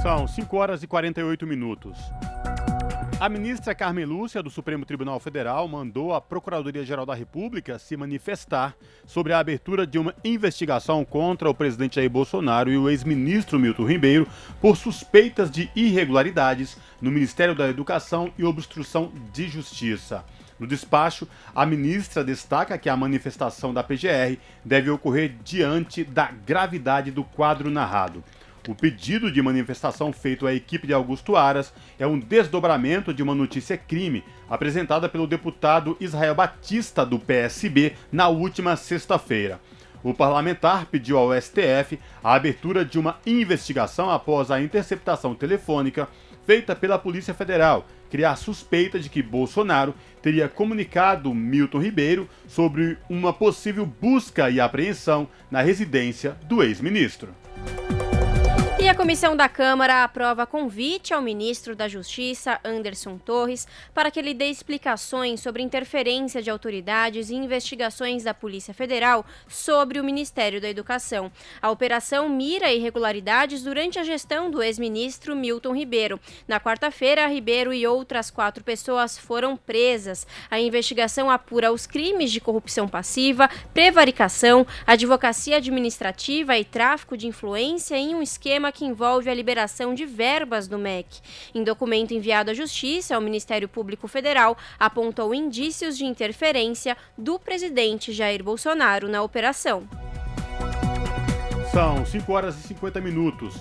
São 5 horas e 48 minutos. A ministra Carmen Lúcia, do Supremo Tribunal Federal, mandou a Procuradoria-Geral da República se manifestar sobre a abertura de uma investigação contra o presidente Jair Bolsonaro e o ex-ministro Milton Ribeiro por suspeitas de irregularidades no Ministério da Educação e obstrução de justiça. No despacho, a ministra destaca que a manifestação da PGR deve ocorrer diante da gravidade do quadro narrado. O pedido de manifestação feito à equipe de Augusto Aras é um desdobramento de uma notícia crime apresentada pelo deputado Israel Batista do PSB na última sexta-feira. O parlamentar pediu ao STF a abertura de uma investigação após a interceptação telefônica feita pela Polícia Federal, criar suspeita de que Bolsonaro teria comunicado Milton Ribeiro sobre uma possível busca e apreensão na residência do ex-ministro. Comissão da Câmara aprova convite ao ministro da Justiça, Anderson Torres, para que ele dê explicações sobre interferência de autoridades e investigações da Polícia Federal sobre o Ministério da Educação. A operação mira irregularidades durante a gestão do ex-ministro Milton Ribeiro. Na quarta-feira, Ribeiro e outras quatro pessoas foram presas. A investigação apura os crimes de corrupção passiva, prevaricação, advocacia administrativa e tráfico de influência em um esquema que envolve a liberação de verbas do MEC. Em documento enviado à Justiça, o Ministério Público Federal apontou indícios de interferência do presidente Jair Bolsonaro na operação. São 5 horas e 50 minutos.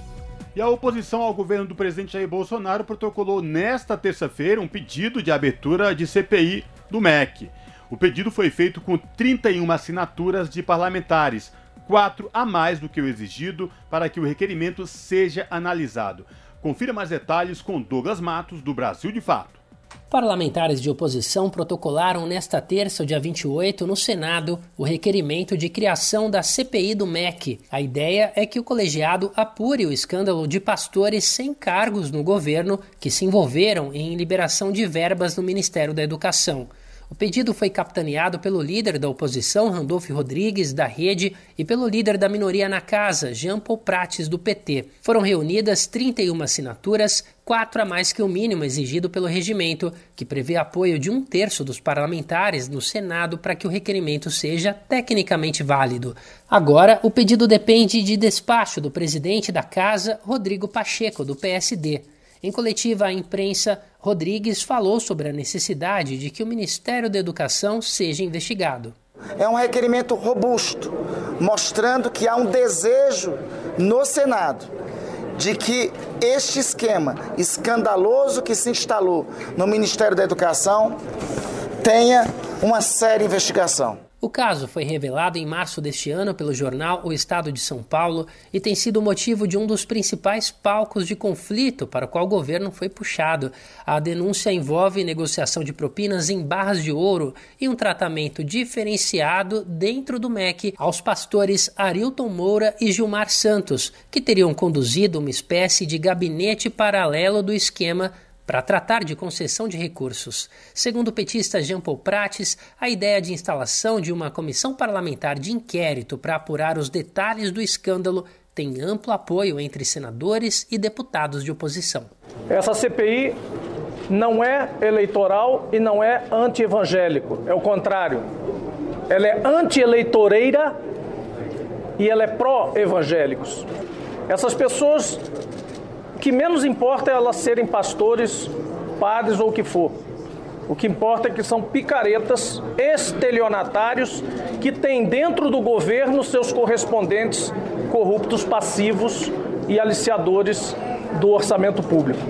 E a oposição ao governo do presidente Jair Bolsonaro protocolou nesta terça-feira um pedido de abertura de CPI do MEC. O pedido foi feito com 31 assinaturas de parlamentares, quatro a mais do que o exigido para que o requerimento seja analisado. Confira mais detalhes com Douglas Matos, do Brasil de Fato. Parlamentares de oposição protocolaram nesta terça, dia 28, no Senado, o requerimento de criação da CPI do MEC. A ideia é que o colegiado apure o escândalo de pastores sem cargos no governo que se envolveram em liberação de verbas no Ministério da Educação. O pedido foi capitaneado pelo líder da oposição, Randolfo Rodrigues, da Rede, e pelo líder da minoria na casa, Jean Paul Prates, do PT. Foram reunidas 31 assinaturas, quatro a mais que o mínimo exigido pelo regimento, que prevê apoio de um terço dos parlamentares no Senado para que o requerimento seja tecnicamente válido. Agora, o pedido depende de despacho do presidente da casa, Rodrigo Pacheco, do PSD. Em coletiva à imprensa, Rodrigues falou sobre a necessidade de que o Ministério da Educação seja investigado. É um requerimento robusto, mostrando que há um desejo no Senado de que este esquema escandaloso que se instalou no Ministério da Educação tenha uma séria investigação. O caso foi revelado em março deste ano pelo jornal O Estado de São Paulo e tem sido motivo de um dos principais palcos de conflito para o qual o governo foi puxado. A denúncia envolve negociação de propinas em barras de ouro e um tratamento diferenciado dentro do MEC aos pastores Arilton Moura e Gilmar Santos, que teriam conduzido uma espécie de gabinete paralelo do esquema para tratar de concessão de recursos. Segundo o petista Jean Paul Prates, a ideia de instalação de uma comissão parlamentar de inquérito para apurar os detalhes do escândalo tem amplo apoio entre senadores e deputados de oposição. Essa CPI não é eleitoral e não é anti-evangélico, é o contrário. Ela é anti-eleitoreira e ela é pró-evangélicos. Essas pessoas o que menos importa é elas serem pastores, padres ou o que for. O que importa é que são picaretas, estelionatários, que têm dentro do governo seus correspondentes corruptos passivos e aliciadores do orçamento público.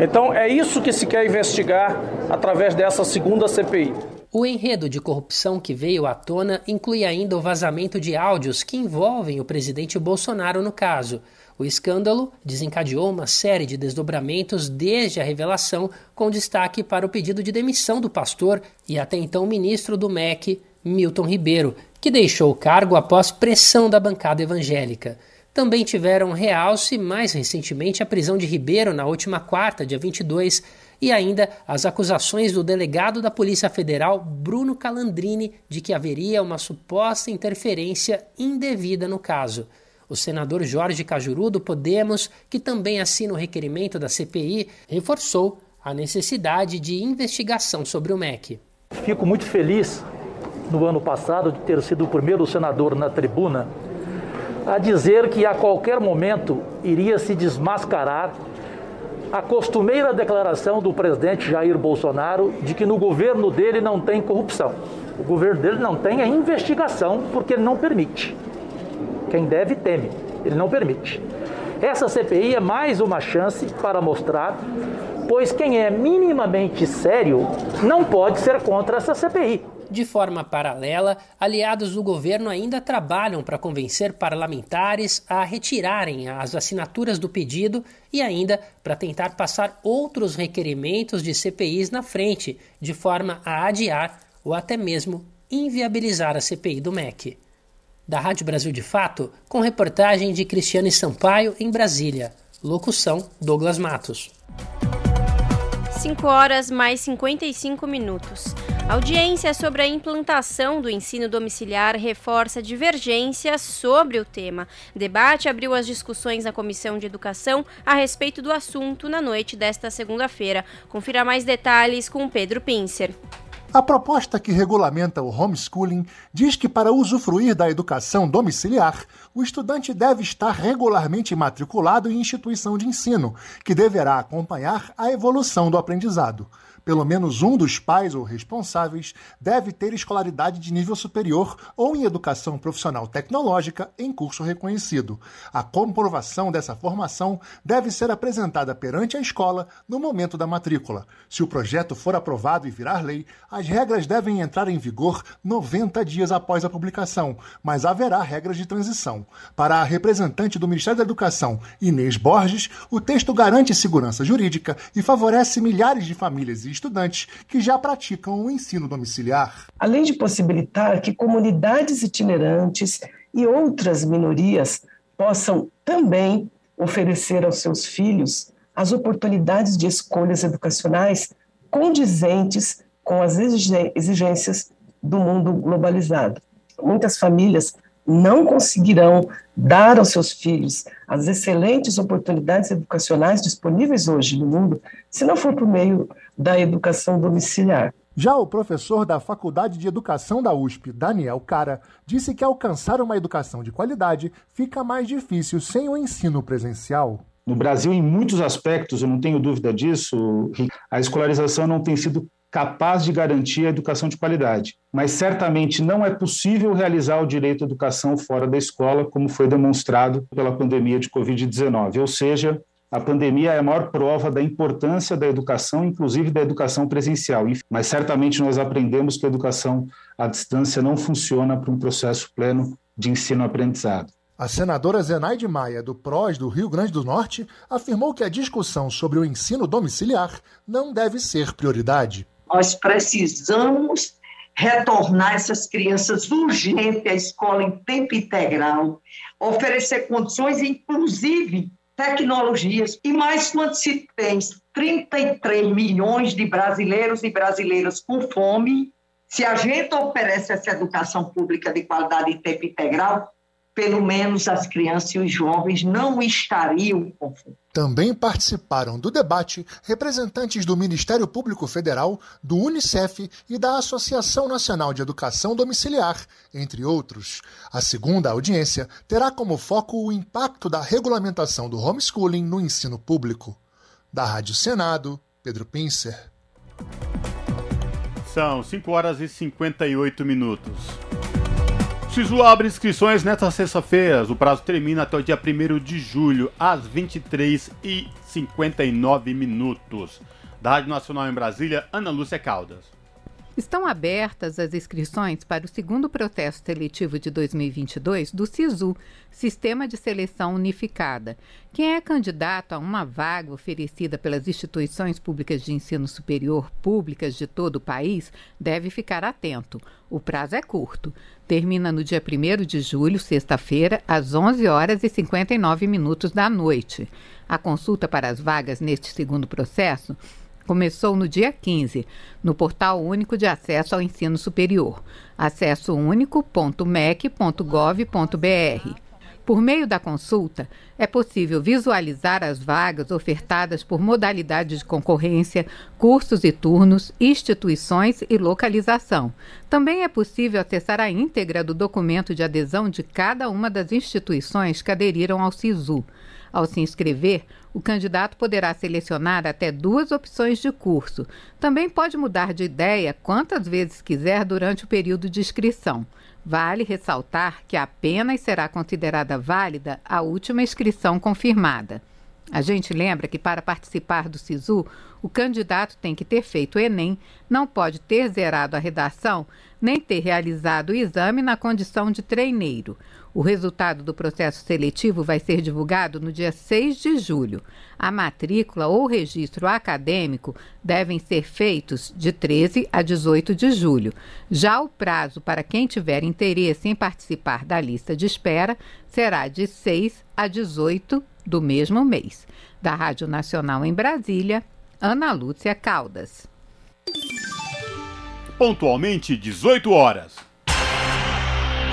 Então é isso que se quer investigar através dessa segunda CPI. O enredo de corrupção que veio à tona inclui ainda o vazamento de áudios que envolvem o presidente Bolsonaro no caso. O escândalo desencadeou uma série de desdobramentos desde a revelação, com destaque para o pedido de demissão do pastor e até então ministro do MEC, Milton Ribeiro, que deixou o cargo após pressão da bancada evangélica. também tiveram realce mais recentemente a prisão de Ribeiro na última quarta, dia 22, e ainda as acusações do delegado da Polícia Federal, Bruno Calandrini, de que haveria uma suposta interferência indevida no caso. O senador Jorge Cajuru, do Podemos, que também assina o requerimento da CPI, reforçou a necessidade de investigação sobre o MEC. Fico muito feliz no ano passado de ter sido o primeiro senador na tribuna a dizer que a qualquer momento iria se desmascarar a costumeira declaração do presidente Jair Bolsonaro de que no governo dele não tem corrupção. O governo dele não tem a investigação porque ele não permite. Quem deve teme, ele não permite. Essa CPI é mais uma chance para mostrar, pois quem é minimamente sério não pode ser contra essa CPI. De forma paralela, aliados do governo ainda trabalham para convencer parlamentares a retirarem as assinaturas do pedido e ainda para tentar passar outros requerimentos de CPIs na frente, de forma a adiar ou até mesmo inviabilizar a CPI do MEC. Da Rádio Brasil de Fato, com reportagem de Cristiane Sampaio em Brasília. Locução: Douglas Matos. 5 horas mais 55 minutos. Audiência sobre a implantação do ensino domiciliar reforça divergências sobre o tema. Debate abriu as discussões na Comissão de Educação a respeito do assunto na noite desta segunda-feira. Confira mais detalhes com Pedro Pincer. A proposta que regulamenta o homeschooling diz que, para usufruir da educação domiciliar, o estudante deve estar regularmente matriculado em instituição de ensino, que deverá acompanhar a evolução do aprendizado. Pelo menos um dos pais ou responsáveis deve ter escolaridade de nível superior ou em educação profissional tecnológica em curso reconhecido. A comprovação dessa formação deve ser apresentada perante a escola no momento da matrícula. Se o projeto for aprovado e virar lei, as regras devem entrar em vigor 90 dias após a publicação, mas haverá regras de transição. Para a representante do Ministério da Educação, Inês Borges, o texto garante segurança jurídica e favorece milhares de famílias e estudantes que já praticam o ensino domiciliar. Além de possibilitar que comunidades itinerantes e outras minorias possam também oferecer aos seus filhos as oportunidades de escolhas educacionais condizentes com as exigências do mundo globalizado. Muitas famílias não conseguirão dar aos seus filhos as excelentes oportunidades educacionais disponíveis hoje no mundo se não for por meio da educação domiciliar. Já o professor da Faculdade de Educação da USP, Daniel Cara, disse que alcançar uma educação de qualidade fica mais difícil sem o ensino presencial. No Brasil, em muitos aspectos, eu não tenho dúvida disso, a escolarização não tem sido capaz de garantir a educação de qualidade. Mas certamente não é possível realizar o direito à educação fora da escola, como foi demonstrado pela pandemia de Covid-19. Ou seja, a pandemia é a maior prova da importância da educação, inclusive da educação presencial. Mas certamente nós aprendemos que a educação à distância não funciona para um processo pleno de ensino-aprendizado. A senadora Zenaide Maia, do PROS do Rio Grande do Norte, afirmou que a discussão sobre o ensino domiciliar não deve ser prioridade. Nós precisamos retornar essas crianças urgente à escola em tempo integral, oferecer condições, inclusive tecnologias, e mais quando se tem 33 milhões de brasileiros e brasileiras com fome, se a gente oferece essa educação pública de qualidade em tempo integral, pelo menos as crianças e os jovens não estariam com fome. Também participaram do debate representantes do Ministério Público Federal, do Unicef e da Associação Nacional de Educação Domiciliar, entre outros. A segunda audiência terá como foco o impacto da regulamentação do homeschooling no ensino público. Da Rádio Senado, Pedro Pincer. São 5 horas e 58 minutos. Sisu abre inscrições nesta sexta-feira. O prazo termina até o dia 1 de julho, às 23h59 minutos. Da Rádio Nacional em Brasília, Ana Lúcia Caldas. Estão abertas as inscrições para o segundo processo seletivo de 2022 do SISU, Sistema de Seleção Unificada. Quem é candidato a uma vaga oferecida pelas instituições públicas de ensino superior públicas de todo o país deve ficar atento. O prazo é curto. Termina no dia 1 de julho, sexta-feira, às 11 horas e 59 minutos da noite. A consulta para as vagas neste segundo processo começou no dia 15, no Portal Único de Acesso ao Ensino Superior, acessounico.mec.gov.br. Por meio da consulta, é possível visualizar as vagas ofertadas por modalidade de concorrência, cursos e turnos, instituições e localização. Também é possível acessar a íntegra do documento de adesão de cada uma das instituições que aderiram ao SISU. Ao se inscrever, o candidato poderá selecionar até duas opções de curso. Também pode mudar de ideia quantas vezes quiser durante o período de inscrição. Vale ressaltar que apenas será considerada válida a última inscrição confirmada. A gente lembra que para participar do SISU, o candidato tem que ter feito o Enem, não pode ter zerado a redação, nem ter realizado o exame na condição de treineiro. O resultado do processo seletivo vai ser divulgado no dia 6 de julho. A matrícula ou registro acadêmico devem ser feitos de 13 a 18 de julho. Já o prazo para quem tiver interesse em participar da lista de espera será de 6 a 18 do mesmo mês. Da Rádio Nacional em Brasília, Ana Lúcia Caldas. Pontualmente 18 horas.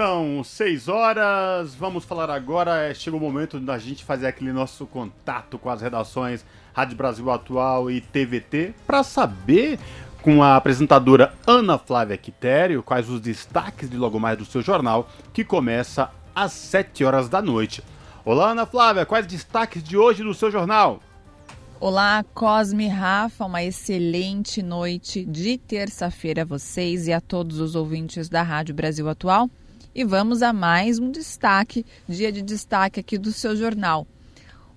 São seis horas, vamos falar agora. É, chega o momento da gente fazer aquele nosso contato com as redações Rádio Brasil Atual e TVT para saber com a apresentadora Ana Flávia Quitério quais os destaques de logo mais do seu jornal, que começa às sete horas da noite. Olá, Ana Flávia, quais destaques de hoje do seu jornal? Olá, Cosme Rafa, uma excelente noite de terça-feira a vocês e a todos os ouvintes da Rádio Brasil Atual. E vamos a mais um destaque, dia de destaque aqui do seu jornal.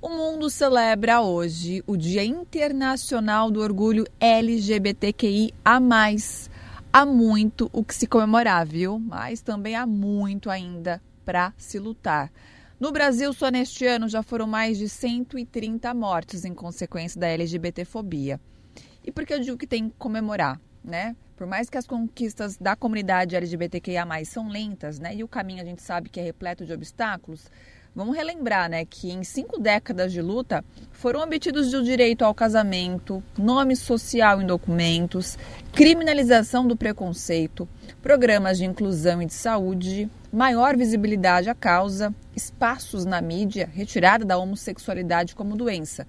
O mundo celebra hoje o Dia Internacional do Orgulho LGBTQI mais. Há muito o que se comemorar, viu? Mas também há muito ainda para se lutar. No Brasil, só neste ano já foram mais de 130 mortes em consequência da LGBTfobia. E por que eu digo que tem que comemorar, né? Por mais que as conquistas da comunidade LGBTQIA+, são lentas, né, e o caminho a gente sabe que é repleto de obstáculos, vamos relembrar, né, que em cinco décadas de luta foram obtidos o direito ao casamento, nome social em documentos, criminalização do preconceito, programas de inclusão e de saúde, maior visibilidade à causa, espaços na mídia, retirada da homossexualidade como doença.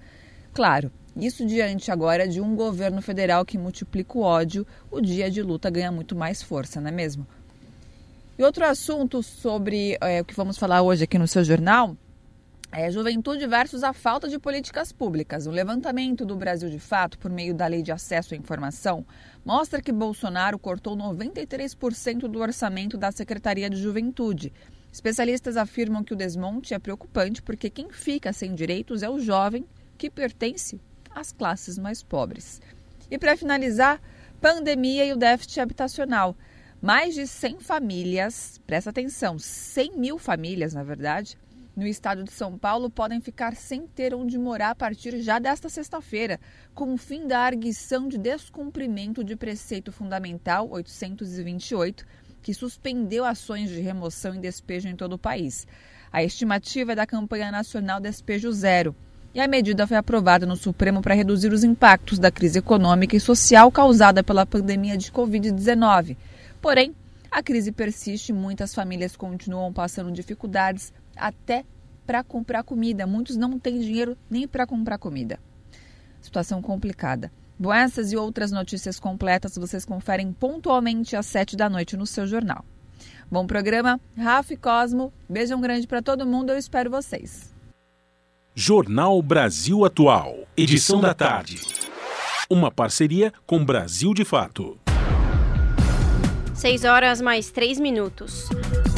Claro, isso diante agora de um governo federal que multiplica o ódio, o dia de luta ganha muito mais força, não é mesmo? E outro assunto sobre é, o que vamos falar hoje aqui no seu jornal é juventude versus a falta de políticas públicas. O levantamento do Brasil de Fato, por meio da Lei de Acesso à Informação, mostra que Bolsonaro cortou 93% do orçamento da Secretaria de Juventude. Especialistas afirmam que o desmonte é preocupante porque quem fica sem direitos é o jovem que pertence as classes mais pobres. E para finalizar, pandemia e o déficit habitacional. Mais de 100 famílias, presta atenção, 100 mil famílias, na verdade, no estado de São Paulo podem ficar sem ter onde morar a partir já desta sexta-feira, com o fim da arguição de descumprimento de preceito fundamental 828, que suspendeu ações de remoção e despejo em todo o país. A estimativa é da campanha nacional Despejo Zero, e a medida foi aprovada no Supremo para reduzir os impactos da crise econômica e social causada pela pandemia de Covid-19. Porém, a crise persiste e muitas famílias continuam passando dificuldades até para comprar comida. Muitos não têm dinheiro nem para comprar comida. Situação complicada. Bom, essas e outras notícias completas vocês conferem pontualmente às sete da noite no seu jornal. Bom programa, Rafa e Cosmo. Beijão grande para todo mundo, eu espero vocês. Jornal Brasil Atual, edição da tarde. Uma parceria com Brasil de Fato. 6 horas mais 3 minutos.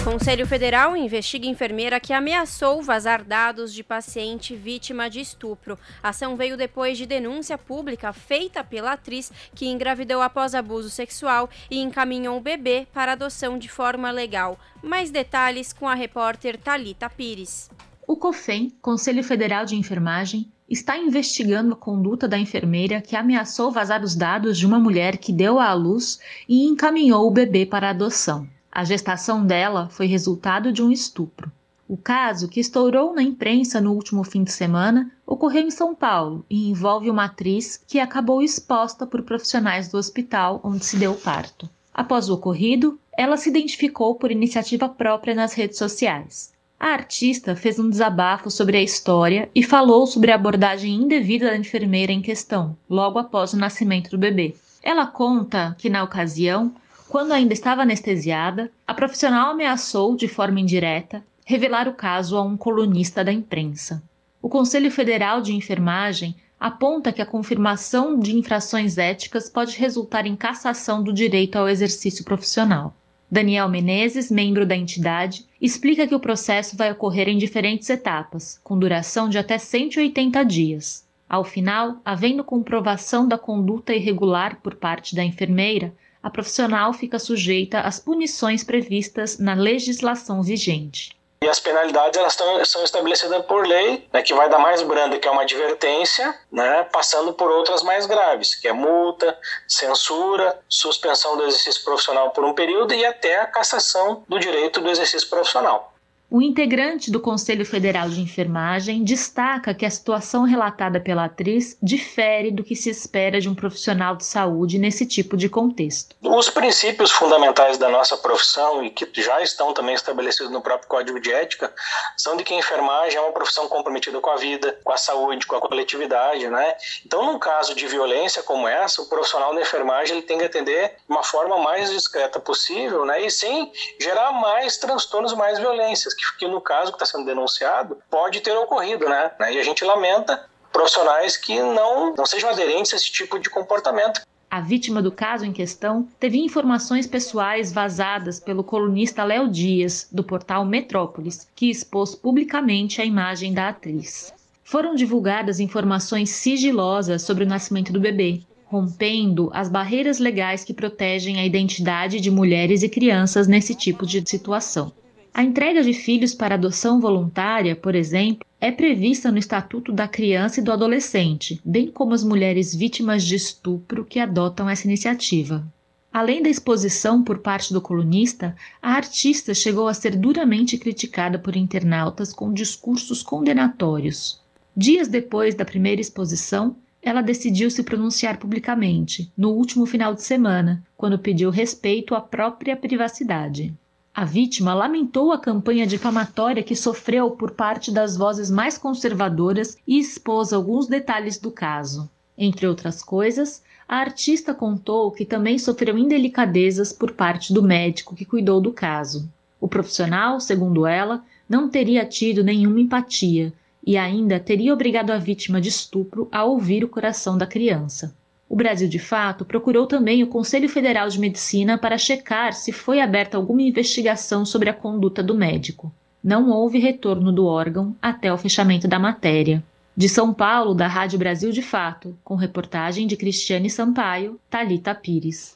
Conselho Federal investiga enfermeira que ameaçou vazar dados de paciente vítima de estupro. A ação veio depois de denúncia pública feita pela atriz que engravidou após abuso sexual e encaminhou o bebê para adoção de forma legal. Mais detalhes com a repórter Talita Pires. O COFEM, Conselho Federal de Enfermagem, está investigando a conduta da enfermeira que ameaçou vazar os dados de uma mulher que deu à luz e encaminhou o bebê para adoção. A gestação dela foi resultado de um estupro. O caso, que estourou na imprensa no último fim de semana, ocorreu em São Paulo e envolve uma atriz que acabou exposta por profissionais do hospital onde se deu o parto. Após o ocorrido, ela se identificou por iniciativa própria nas redes sociais. A artista fez um desabafo sobre a história e falou sobre a abordagem indevida da enfermeira em questão, logo após o nascimento do bebê. Ela conta que, na ocasião, quando ainda estava anestesiada, a profissional ameaçou, de forma indireta, revelar o caso a um colunista da imprensa. O Conselho Federal de Enfermagem aponta que a confirmação de infrações éticas pode resultar em cassação do direito ao exercício profissional. Daniel Menezes, membro da entidade, explica que o processo vai ocorrer em diferentes etapas, com duração de até 180 dias. Ao final, havendo comprovação da conduta irregular por parte da enfermeira, a profissional fica sujeita às punições previstas na legislação vigente. E as penalidades elas tão, são estabelecidas por lei, né, que vai da mais branda, que é uma advertência, né, passando por outras mais graves, que é multa, censura, suspensão do exercício profissional por um período e até a cassação do direito do exercício profissional. O integrante do Conselho Federal de Enfermagem destaca que a situação relatada pela atriz difere do que se espera de um profissional de saúde nesse tipo de contexto. Os princípios fundamentais da nossa profissão e que já estão também estabelecidos no próprio Código de Ética são de que a enfermagem é uma profissão comprometida com a vida, com a saúde, com a coletividade, né? Então, num caso de violência como essa, o profissional da enfermagem ele tem que atender de uma forma mais discreta possível, né? E sem gerar mais transtornos, mais violências que, que no caso que está sendo denunciado pode ter ocorrido, né? E a gente lamenta profissionais que não, não sejam aderentes a esse tipo de comportamento. A vítima do caso em questão teve informações pessoais vazadas pelo colunista Léo Dias, do portal Metrópolis, que expôs publicamente a imagem da atriz. Foram divulgadas informações sigilosas sobre o nascimento do bebê, rompendo as barreiras legais que protegem a identidade de mulheres e crianças nesse tipo de situação. A entrega de filhos para adoção voluntária, por exemplo, é prevista no Estatuto da Criança e do Adolescente, bem como as mulheres vítimas de estupro que adotam essa iniciativa. Além da exposição por parte do colunista, a artista chegou a ser duramente criticada por internautas com discursos condenatórios. Dias depois da primeira exposição, ela decidiu se pronunciar publicamente, no último final de semana, quando pediu respeito à própria privacidade. A vítima lamentou a campanha difamatória que sofreu por parte das vozes mais conservadoras e expôs alguns detalhes do caso. Entre outras coisas, a artista contou que também sofreu indelicadezas por parte do médico que cuidou do caso. O profissional, segundo ela, não teria tido nenhuma empatia e ainda teria obrigado a vítima de estupro a ouvir o coração da criança. O Brasil de Fato procurou também o Conselho Federal de Medicina para checar se foi aberta alguma investigação sobre a conduta do médico. Não houve retorno do órgão até o fechamento da matéria. De São Paulo, da Rádio Brasil de Fato, com reportagem de Cristiane Sampaio, Talita Pires.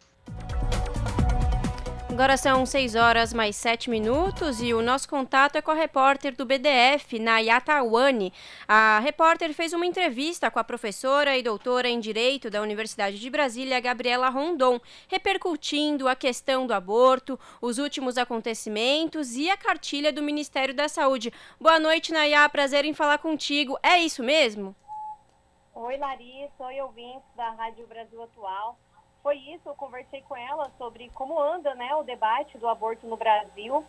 Agora são 6 horas mais 7 minutos e o nosso contato é com a repórter do BDF, Nayata Wani. A repórter fez uma entrevista com a professora e doutora em Direito da Universidade de Brasília, Gabriela Rondon, repercutindo a questão do aborto, os últimos acontecimentos e a cartilha do Ministério da Saúde. Boa noite, Nayá. Prazer em falar contigo. É isso mesmo? Oi, Larissa. Oi, ouvintes da Rádio Brasil Atual foi isso, eu conversei com ela sobre como anda né, o debate do aborto no Brasil.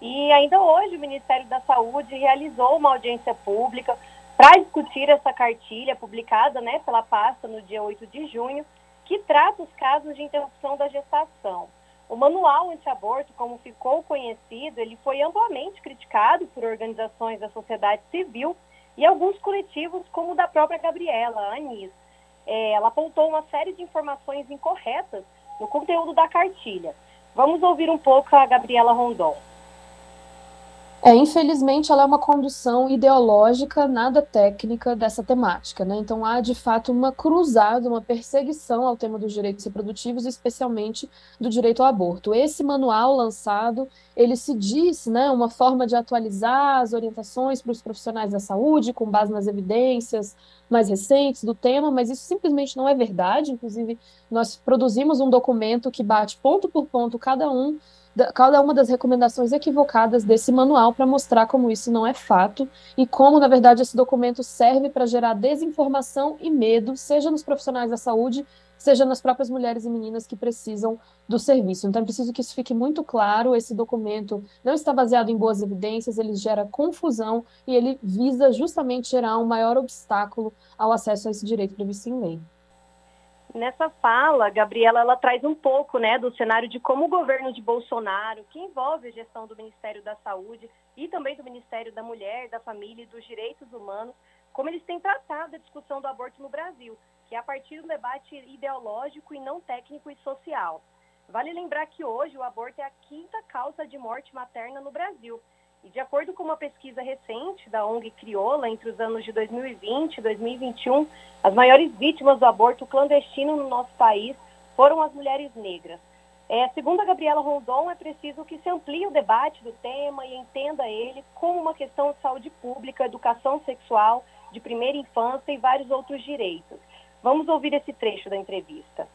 E ainda hoje o Ministério da Saúde realizou uma audiência pública para discutir essa cartilha publicada né, pela pasta no dia 8 de junho, que trata os casos de interrupção da gestação. O manual anti-aborto, como ficou conhecido, ele foi amplamente criticado por organizações da sociedade civil e alguns coletivos, como o da própria Gabriela, a Anis. É, ela apontou uma série de informações incorretas no conteúdo da cartilha. Vamos ouvir um pouco a Gabriela Rondon. É, infelizmente, ela é uma condução ideológica, nada técnica dessa temática. Né? Então, há de fato uma cruzada, uma perseguição ao tema dos direitos reprodutivos, especialmente do direito ao aborto. Esse manual lançado, ele se diz né, uma forma de atualizar as orientações para os profissionais da saúde, com base nas evidências mais recentes do tema, mas isso simplesmente não é verdade. Inclusive, nós produzimos um documento que bate ponto por ponto cada um cada uma das recomendações equivocadas desse manual para mostrar como isso não é fato e como, na verdade, esse documento serve para gerar desinformação e medo, seja nos profissionais da saúde, seja nas próprias mulheres e meninas que precisam do serviço. Então, é preciso que isso fique muito claro. Esse documento não está baseado em boas evidências, ele gera confusão e ele visa justamente gerar um maior obstáculo ao acesso a esse direito previsto em lei. Nessa fala, Gabriela, ela traz um pouco né, do cenário de como o governo de Bolsonaro, que envolve a gestão do Ministério da Saúde e também do Ministério da Mulher, da Família e dos Direitos Humanos, como eles têm tratado a discussão do aborto no Brasil, que é a partir do debate ideológico e não técnico e social. Vale lembrar que hoje o aborto é a quinta causa de morte materna no Brasil e de acordo com uma pesquisa recente da ONG Crioula, entre os anos de 2020 e 2021, as maiores vítimas do aborto clandestino no nosso país foram as mulheres negras. É, segundo a Gabriela Rondon, é preciso que se amplie o debate do tema e entenda ele como uma questão de saúde pública, educação sexual, de primeira infância e vários outros direitos. Vamos ouvir esse trecho da entrevista.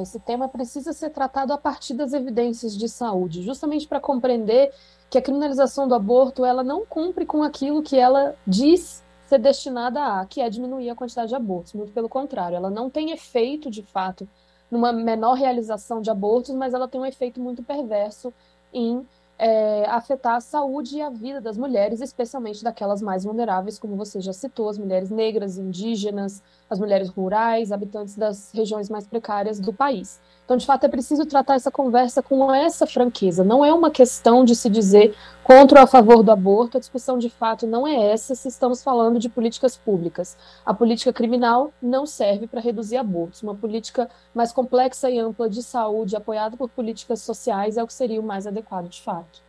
Esse tema precisa ser tratado a partir das evidências de saúde, justamente para compreender que a criminalização do aborto ela não cumpre com aquilo que ela diz ser destinada a, que é diminuir a quantidade de abortos. Muito pelo contrário, ela não tem efeito de fato numa menor realização de abortos, mas ela tem um efeito muito perverso em é, afetar a saúde e a vida das mulheres, especialmente daquelas mais vulneráveis, como você já citou, as mulheres negras, indígenas, as mulheres rurais, habitantes das regiões mais precárias do país. Então, de fato, é preciso tratar essa conversa com essa franqueza. Não é uma questão de se dizer contra ou a favor do aborto, a discussão de fato não é essa se estamos falando de políticas públicas. A política criminal não serve para reduzir abortos. Uma política mais complexa e ampla de saúde, apoiada por políticas sociais, é o que seria o mais adequado de fato.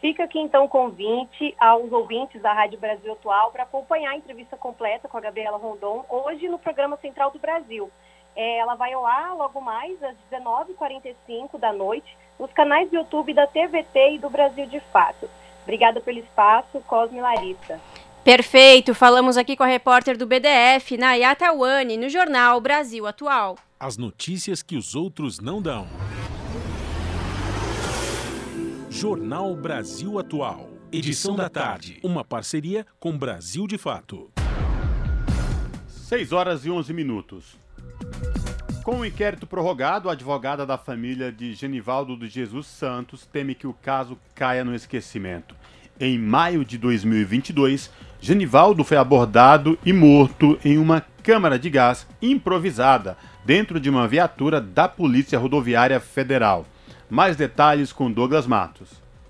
Fica aqui então o convite aos ouvintes da Rádio Brasil Atual para acompanhar a entrevista completa com a Gabriela Rondon hoje no programa Central do Brasil. É, ela vai ao ar logo mais às 19h45 da noite nos canais do YouTube da TVT e do Brasil de Fato. Obrigada pelo espaço, Cosme Larissa. Perfeito, falamos aqui com a repórter do BDF, Nayata Wani, no jornal Brasil Atual. As notícias que os outros não dão. Jornal Brasil Atual. Edição da tarde. Uma parceria com Brasil de Fato. 6 horas e 11 minutos. Com o inquérito prorrogado, a advogada da família de Genivaldo de Jesus Santos teme que o caso caia no esquecimento. Em maio de 2022, Genivaldo foi abordado e morto em uma câmara de gás improvisada dentro de uma viatura da Polícia Rodoviária Federal. Mais detalhes com Douglas Matos.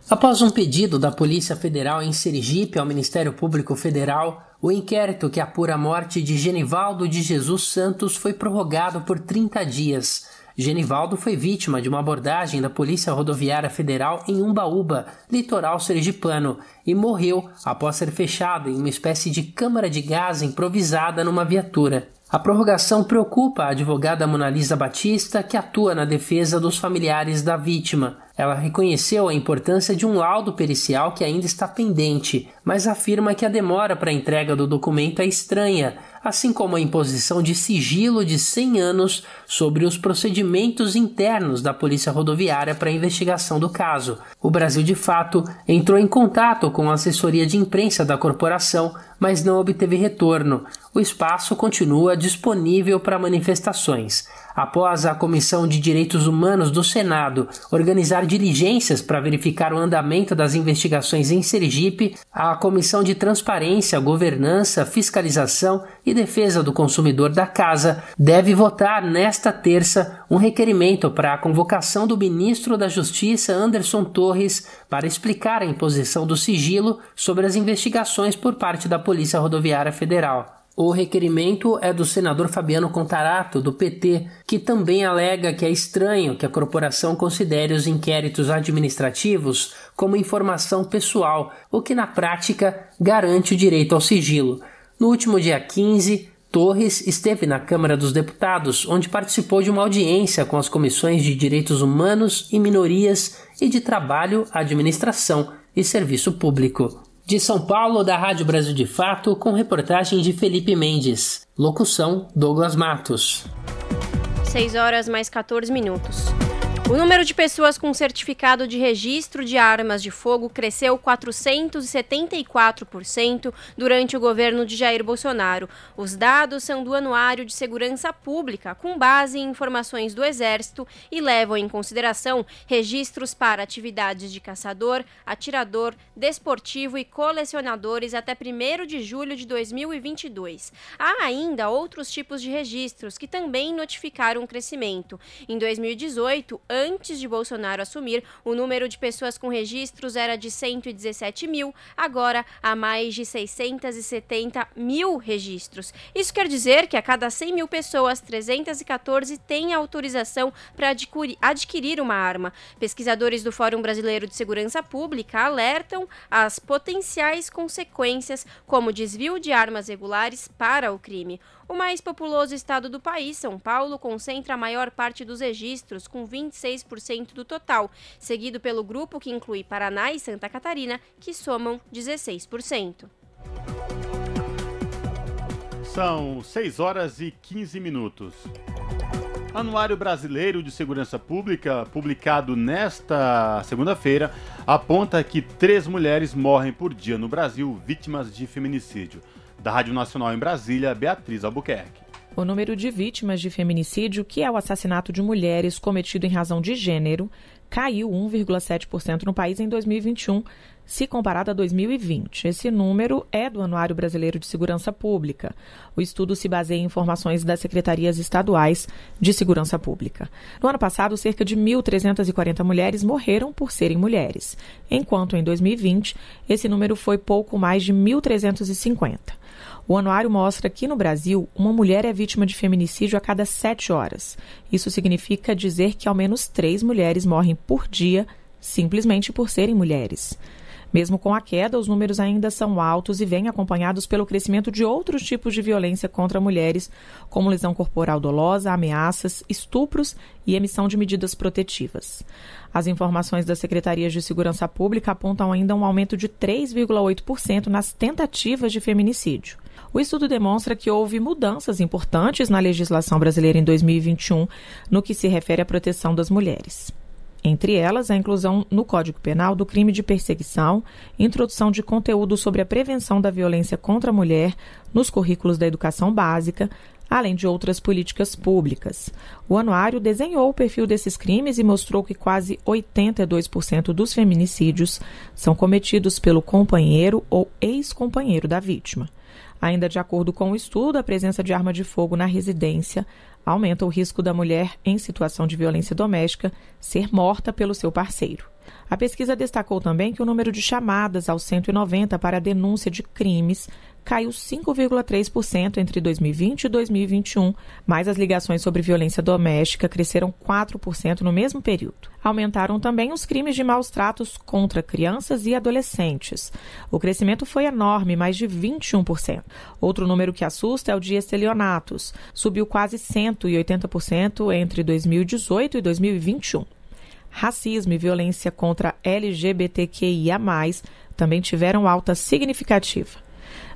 Após um pedido da Polícia Federal em Sergipe ao Ministério Público Federal, o inquérito que apura a morte de Genivaldo de Jesus Santos foi prorrogado por 30 dias. Genivaldo foi vítima de uma abordagem da Polícia Rodoviária Federal em Umbaúba, litoral sergipano, e morreu após ser fechado em uma espécie de câmara de gás improvisada numa viatura. A prorrogação preocupa a advogada Monalisa Batista, que atua na defesa dos familiares da vítima. Ela reconheceu a importância de um laudo pericial que ainda está pendente, mas afirma que a demora para a entrega do documento é estranha, assim como a imposição de sigilo de 100 anos sobre os procedimentos internos da Polícia Rodoviária para a investigação do caso. O Brasil, de fato, entrou em contato com a assessoria de imprensa da corporação, mas não obteve retorno. o espaço continua disponível para manifestações após a Comissão de Direitos Humanos do Senado organizar diligências para verificar o andamento das investigações em Sergipe, a Comissão de Transparência, Governança, Fiscalização e Defesa do Consumidor da Casa deve votar nesta terça um requerimento para a convocação do ministro da Justiça, Anderson Torres, para explicar a imposição do sigilo sobre as investigações por parte da Polícia Rodoviária Federal. O requerimento é do senador Fabiano Contarato, do PT, que também alega que é estranho que a corporação considere os inquéritos administrativos como informação pessoal, o que na prática garante o direito ao sigilo. No último dia 15, Torres esteve na Câmara dos Deputados, onde participou de uma audiência com as comissões de Direitos Humanos e Minorias e de Trabalho, Administração e Serviço Público. De São Paulo, da Rádio Brasil de Fato, com reportagem de Felipe Mendes. Locução: Douglas Matos. 6 horas mais 14 minutos. O número de pessoas com certificado de registro de armas de fogo cresceu 474% durante o governo de Jair Bolsonaro. Os dados são do Anuário de Segurança Pública, com base em informações do Exército e levam em consideração registros para atividades de caçador, atirador, desportivo e colecionadores até 1 de julho de 2022. Há ainda outros tipos de registros que também notificaram crescimento. Em 2018, antes de Bolsonaro assumir, o número de pessoas com registros era de 117 mil, agora há mais de 670 mil registros. Isso quer dizer que a cada 100 mil pessoas, 314 têm autorização para adquirir uma arma. Pesquisadores do Fórum Brasileiro de Segurança Pública alertam as potenciais consequências, como desvio de armas regulares para o crime. O mais populoso estado do país, São Paulo, concentra a maior parte dos registros, com 26% do total, seguido pelo grupo que inclui Paraná e Santa Catarina, que somam 16%. São 6 horas e 15 minutos. Anuário Brasileiro de Segurança Pública, publicado nesta segunda-feira, aponta que três mulheres morrem por dia no Brasil vítimas de feminicídio. Da Rádio Nacional em Brasília, Beatriz Albuquerque. O número de vítimas de feminicídio, que é o assassinato de mulheres cometido em razão de gênero, caiu 1,7% no país em 2021, se comparado a 2020. Esse número é do Anuário Brasileiro de Segurança Pública. O estudo se baseia em informações das secretarias estaduais de segurança pública. No ano passado, cerca de 1.340 mulheres morreram por serem mulheres, enquanto em 2020 esse número foi pouco mais de 1.350. O anuário mostra que no Brasil, uma mulher é vítima de feminicídio a cada sete horas. Isso significa dizer que ao menos três mulheres morrem por dia simplesmente por serem mulheres. Mesmo com a queda, os números ainda são altos e vêm acompanhados pelo crescimento de outros tipos de violência contra mulheres, como lesão corporal dolosa, ameaças, estupros e emissão de medidas protetivas. As informações das secretarias de segurança pública apontam ainda um aumento de 3,8% nas tentativas de feminicídio. O estudo demonstra que houve mudanças importantes na legislação brasileira em 2021 no que se refere à proteção das mulheres. Entre elas, a inclusão no Código Penal do crime de perseguição, introdução de conteúdo sobre a prevenção da violência contra a mulher nos currículos da educação básica, além de outras políticas públicas. O anuário desenhou o perfil desses crimes e mostrou que quase 82% dos feminicídios são cometidos pelo companheiro ou ex-companheiro da vítima. Ainda de acordo com o estudo, a presença de arma de fogo na residência aumenta o risco da mulher em situação de violência doméstica ser morta pelo seu parceiro. A pesquisa destacou também que o número de chamadas ao 190 para denúncia de crimes caiu 5,3% entre 2020 e 2021, mas as ligações sobre violência doméstica cresceram 4% no mesmo período. Aumentaram também os crimes de maus tratos contra crianças e adolescentes. O crescimento foi enorme, mais de 21%. Outro número que assusta é o de estelionatos, subiu quase 180% entre 2018 e 2021 racismo e violência contra LGBTQIA, também tiveram alta significativa.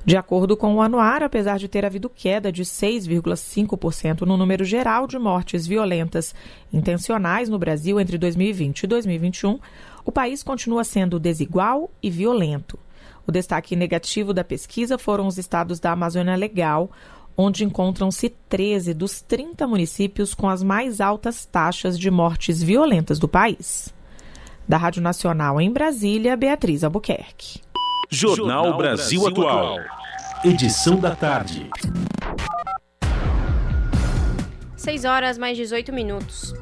De acordo com o anuário, apesar de ter havido queda de 6,5% no número geral de mortes violentas intencionais no Brasil entre 2020 e 2021, o país continua sendo desigual e violento. O destaque negativo da pesquisa foram os estados da Amazônia Legal, onde encontram-se 13 dos 30 municípios com as mais altas taxas de mortes violentas do país. Da Rádio Nacional em Brasília, Beatriz Albuquerque. Jornal Brasil Atual. Edição da tarde. 6 horas mais 18 minutos.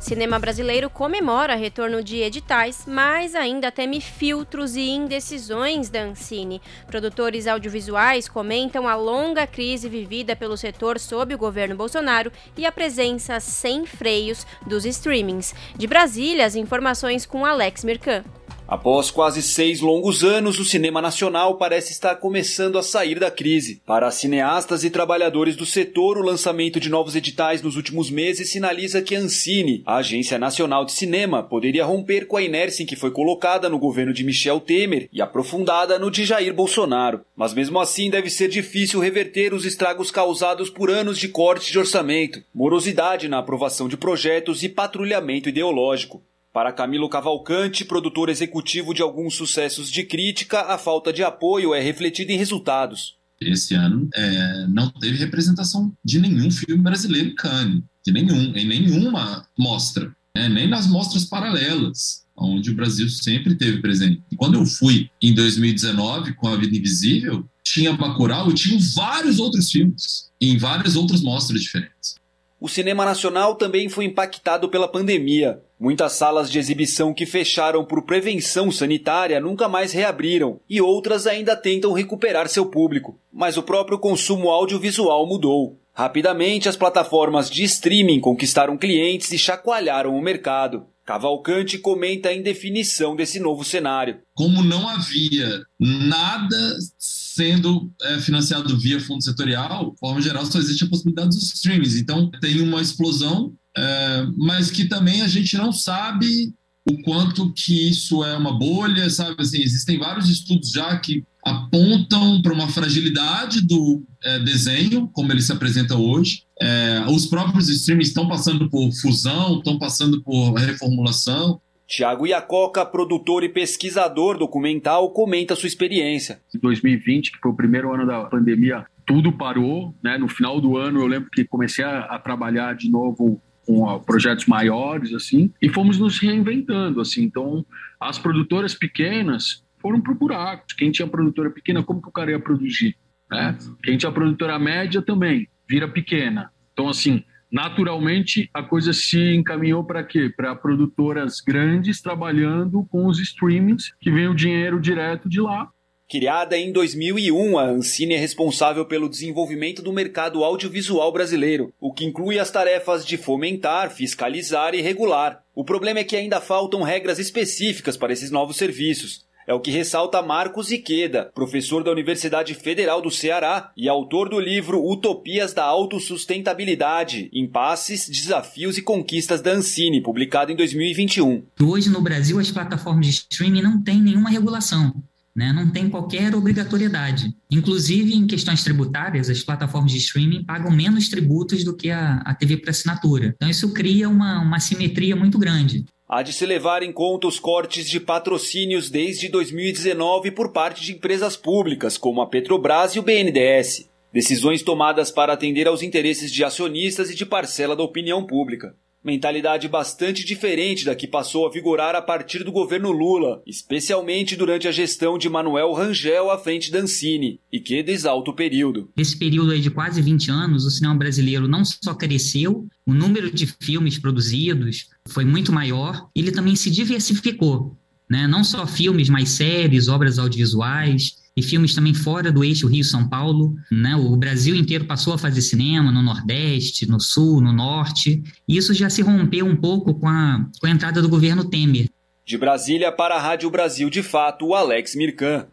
Cinema brasileiro comemora retorno de editais, mas ainda teme filtros e indecisões da Ancine. Produtores audiovisuais comentam a longa crise vivida pelo setor sob o governo Bolsonaro e a presença sem freios dos streamings. De Brasília, as informações com Alex Mirkan. Após quase seis longos anos, o cinema nacional parece estar começando a sair da crise. Para cineastas e trabalhadores do setor, o lançamento de novos editais nos últimos meses sinaliza que a Ancine, a Agência Nacional de Cinema, poderia romper com a inércia em que foi colocada no governo de Michel Temer e aprofundada no de Jair Bolsonaro. Mas mesmo assim, deve ser difícil reverter os estragos causados por anos de corte de orçamento, morosidade na aprovação de projetos e patrulhamento ideológico. Para Camilo Cavalcante, produtor executivo de alguns sucessos de crítica, a falta de apoio é refletida em resultados. Esse ano é, não teve representação de nenhum filme brasileiro em Cannes, de nenhum, em nenhuma mostra, né? nem nas mostras paralelas, onde o Brasil sempre teve presente. E quando eu fui em 2019 com A Vida Invisível, tinha Bacurau e tinha vários outros filmes, em várias outras mostras diferentes. O cinema nacional também foi impactado pela pandemia. Muitas salas de exibição que fecharam por prevenção sanitária nunca mais reabriram e outras ainda tentam recuperar seu público. Mas o próprio consumo audiovisual mudou. Rapidamente, as plataformas de streaming conquistaram clientes e chacoalharam o mercado. Cavalcante comenta a indefinição desse novo cenário. Como não havia nada sendo é, financiado via fundo setorial, de forma geral, só existe a possibilidade dos streams. Então, tem uma explosão, é, mas que também a gente não sabe o quanto que isso é uma bolha, sabe? Assim, existem vários estudos já que apontam para uma fragilidade do é, desenho, como ele se apresenta hoje. É, os próprios streams estão passando por fusão, estão passando por reformulação. Tiago Iacoca, produtor e pesquisador documental, comenta sua experiência. Em 2020, que foi o primeiro ano da pandemia, tudo parou. Né? No final do ano, eu lembro que comecei a, a trabalhar de novo com projetos maiores, assim, e fomos nos reinventando, assim. Então, as produtoras pequenas foram procurar. Quem tinha produtora pequena, como que o cara ia produzir? Né? Quem tinha produtora média também vira pequena. Então, assim, naturalmente a coisa se encaminhou para quê? Para produtoras grandes trabalhando com os streamings, que vem o dinheiro direto de lá. Criada em 2001, a Ancine é responsável pelo desenvolvimento do mercado audiovisual brasileiro, o que inclui as tarefas de fomentar, fiscalizar e regular. O problema é que ainda faltam regras específicas para esses novos serviços. É o que ressalta Marcos Iqueda, professor da Universidade Federal do Ceará e autor do livro Utopias da Autossustentabilidade: Impasses, Desafios e Conquistas da Ancine, publicado em 2021. Hoje no Brasil as plataformas de streaming não têm nenhuma regulação. Né, não tem qualquer obrigatoriedade. Inclusive, em questões tributárias, as plataformas de streaming pagam menos tributos do que a, a TV por assinatura. Então, isso cria uma, uma simetria muito grande. Há de se levar em conta os cortes de patrocínios desde 2019 por parte de empresas públicas, como a Petrobras e o BNDES. Decisões tomadas para atender aos interesses de acionistas e de parcela da opinião pública. Mentalidade bastante diferente da que passou a vigorar a partir do governo Lula, especialmente durante a gestão de Manuel Rangel à frente da Ancine, e que desalta o período. Nesse período de quase 20 anos, o cinema brasileiro não só cresceu, o número de filmes produzidos foi muito maior, ele também se diversificou. Né? Não só filmes, mas séries, obras audiovisuais, e filmes também fora do eixo Rio-São Paulo. Né? O Brasil inteiro passou a fazer cinema no Nordeste, no Sul, no Norte. E isso já se rompeu um pouco com a, com a entrada do governo Temer. De Brasília para a Rádio Brasil de Fato, o Alex Mirkan.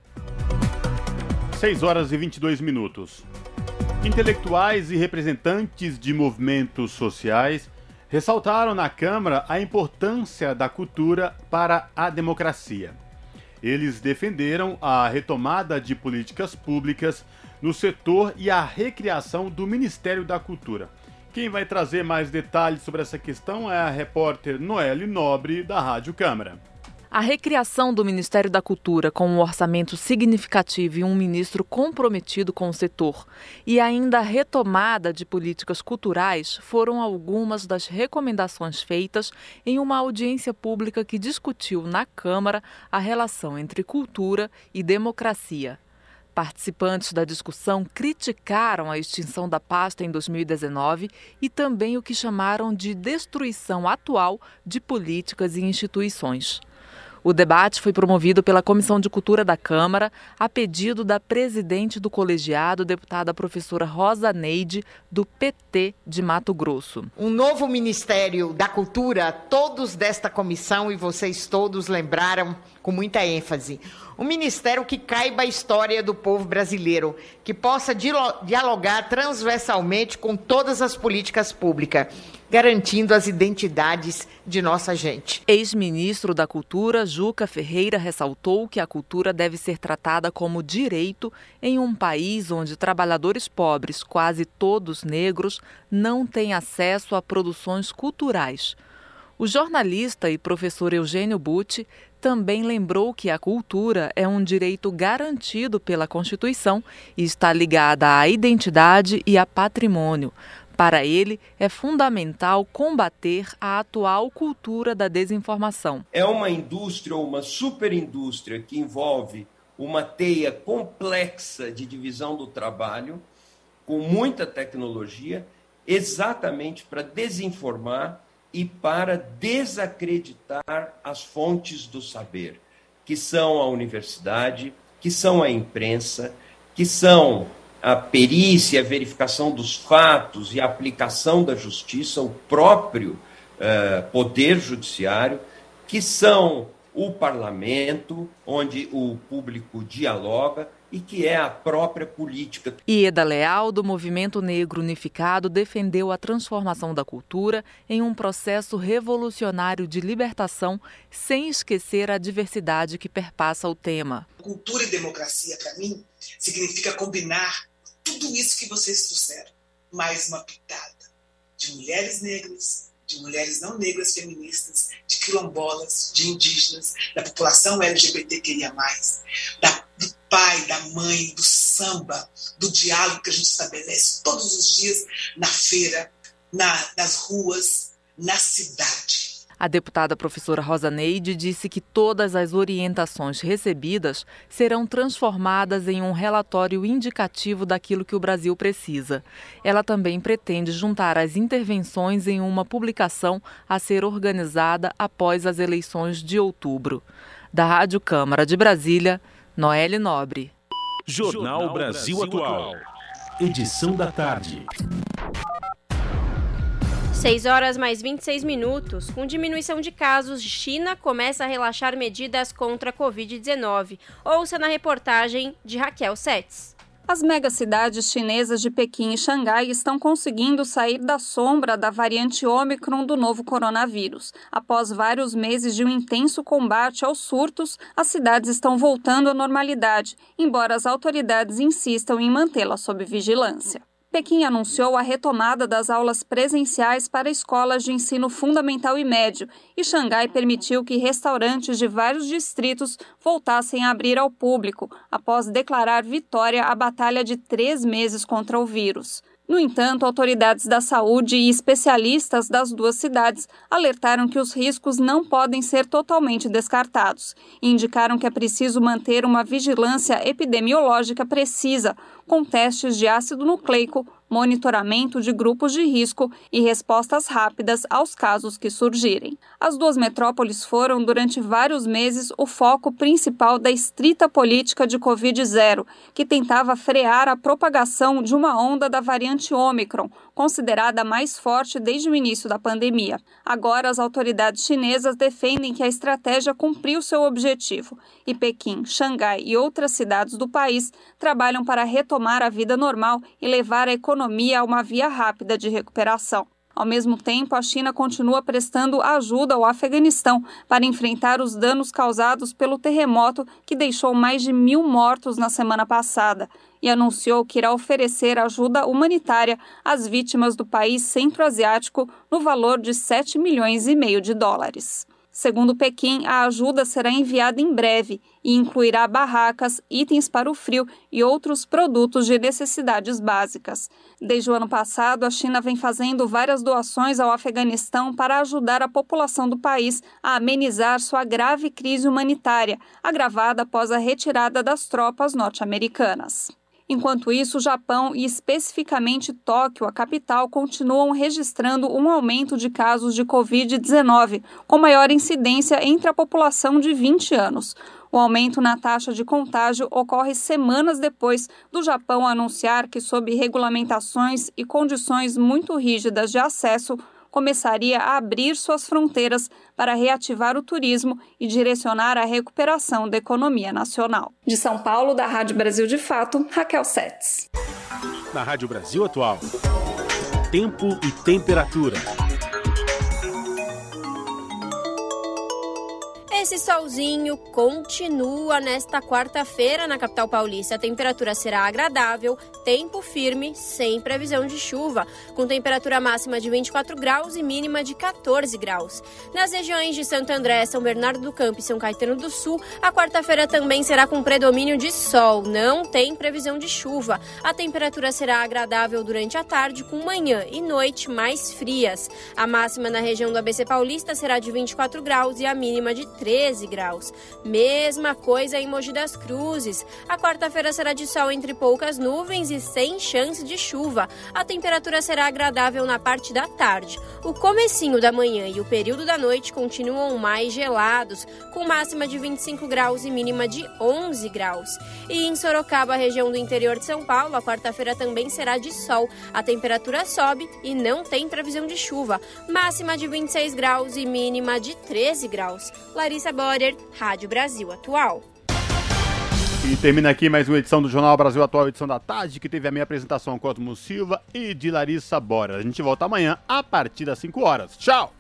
6 horas e 22 minutos. Intelectuais e representantes de movimentos sociais ressaltaram na Câmara a importância da cultura para a democracia. Eles defenderam a retomada de políticas públicas no setor e a recriação do Ministério da Cultura. Quem vai trazer mais detalhes sobre essa questão é a repórter Noelle Nobre, da Rádio Câmara. A recriação do Ministério da Cultura com um orçamento significativo e um ministro comprometido com o setor, e ainda a retomada de políticas culturais foram algumas das recomendações feitas em uma audiência pública que discutiu na Câmara a relação entre cultura e democracia. Participantes da discussão criticaram a extinção da pasta em 2019 e também o que chamaram de destruição atual de políticas e instituições. O debate foi promovido pela Comissão de Cultura da Câmara, a pedido da presidente do colegiado, deputada professora Rosa Neide, do PT de Mato Grosso. Um novo Ministério da Cultura, todos desta comissão e vocês todos lembraram com muita ênfase. Um ministério que caiba a história do povo brasileiro, que possa dialogar transversalmente com todas as políticas públicas garantindo as identidades de nossa gente. Ex-ministro da Cultura, Juca Ferreira, ressaltou que a cultura deve ser tratada como direito em um país onde trabalhadores pobres, quase todos negros, não têm acesso a produções culturais. O jornalista e professor Eugênio Butti também lembrou que a cultura é um direito garantido pela Constituição e está ligada à identidade e a patrimônio. Para ele, é fundamental combater a atual cultura da desinformação. É uma indústria ou uma superindústria que envolve uma teia complexa de divisão do trabalho, com muita tecnologia, exatamente para desinformar e para desacreditar as fontes do saber, que são a universidade, que são a imprensa, que são a perícia, a verificação dos fatos e a aplicação da justiça, o próprio uh, poder judiciário, que são o parlamento, onde o público dialoga, e que é a própria política. Ieda Leal, do Movimento Negro Unificado, defendeu a transformação da cultura em um processo revolucionário de libertação, sem esquecer a diversidade que perpassa o tema. Cultura e democracia, para mim, significa combinar tudo isso que vocês trouxeram, mais uma pitada de mulheres negras, de mulheres não negras feministas, de quilombolas, de indígenas, da população LGBTQIA+, da, do pai, da mãe, do samba, do diálogo que a gente estabelece todos os dias na feira, na, nas ruas, na cidade. A deputada professora Rosa Neide disse que todas as orientações recebidas serão transformadas em um relatório indicativo daquilo que o Brasil precisa. Ela também pretende juntar as intervenções em uma publicação a ser organizada após as eleições de outubro. Da Rádio Câmara de Brasília, Noelle Nobre. Jornal Brasil Atual. Edição da tarde. 6 horas mais 26 minutos. Com diminuição de casos, China começa a relaxar medidas contra a Covid-19. Ouça na reportagem de Raquel Setz. As megacidades chinesas de Pequim e Xangai estão conseguindo sair da sombra da variante Ômicron do novo coronavírus. Após vários meses de um intenso combate aos surtos, as cidades estão voltando à normalidade, embora as autoridades insistam em mantê-la sob vigilância. Pequim anunciou a retomada das aulas presenciais para escolas de ensino fundamental e médio, e Xangai permitiu que restaurantes de vários distritos voltassem a abrir ao público, após declarar vitória à batalha de três meses contra o vírus. No entanto, autoridades da saúde e especialistas das duas cidades alertaram que os riscos não podem ser totalmente descartados. E indicaram que é preciso manter uma vigilância epidemiológica precisa, com testes de ácido nucleico, monitoramento de grupos de risco e respostas rápidas aos casos que surgirem. As duas metrópoles foram, durante vários meses, o foco principal da estrita política de Covid-0, que tentava frear a propagação de uma onda da variante Ômicron, considerada a mais forte desde o início da pandemia. Agora, as autoridades chinesas defendem que a estratégia cumpriu seu objetivo e Pequim, Xangai e outras cidades do país trabalham para retomar a vida normal e levar a economia a uma via rápida de recuperação. Ao mesmo tempo, a China continua prestando ajuda ao Afeganistão para enfrentar os danos causados pelo terremoto que deixou mais de mil mortos na semana passada e anunciou que irá oferecer ajuda humanitária às vítimas do país centro-asiático no valor de 7 milhões e meio de dólares. Segundo Pequim, a ajuda será enviada em breve e incluirá barracas, itens para o frio e outros produtos de necessidades básicas. Desde o ano passado, a China vem fazendo várias doações ao Afeganistão para ajudar a população do país a amenizar sua grave crise humanitária, agravada após a retirada das tropas norte-americanas. Enquanto isso, o Japão e especificamente Tóquio, a capital, continuam registrando um aumento de casos de Covid-19, com maior incidência entre a população de 20 anos. O aumento na taxa de contágio ocorre semanas depois do Japão anunciar que, sob regulamentações e condições muito rígidas de acesso, começaria a abrir suas fronteiras para reativar o turismo e direcionar a recuperação da economia nacional. De São Paulo, da Rádio Brasil de Fato, Raquel Setz. Na Rádio Brasil Atual, tempo e temperatura. Esse solzinho continua nesta quarta-feira na capital paulista. A temperatura será agradável, tempo firme, sem previsão de chuva, com temperatura máxima de 24 graus e mínima de 14 graus. Nas regiões de Santo André, São Bernardo do Campo e São Caetano do Sul, a quarta-feira também será com predomínio de sol. Não tem previsão de chuva. A temperatura será agradável durante a tarde, com manhã e noite mais frias. A máxima na região do ABC Paulista será de 24 graus e a mínima de 13 graus. Mesma coisa em Mogi das Cruzes. A quarta-feira será de sol entre poucas nuvens e sem chance de chuva. A temperatura será agradável na parte da tarde. O comecinho da manhã e o período da noite continuam mais gelados, com máxima de 25 graus e mínima de 11 graus. E em Sorocaba, região do interior de São Paulo, a quarta-feira também será de sol. A temperatura sobe e não tem previsão de chuva. Máxima de 26 graus e mínima de 13 graus. Larissa Borer, Rádio Brasil Atual. E termina aqui mais uma edição do Jornal Brasil Atual, edição da tarde, que teve a minha apresentação Cosmo Silva e de Larissa Bora. A gente volta amanhã a partir das 5 horas. Tchau!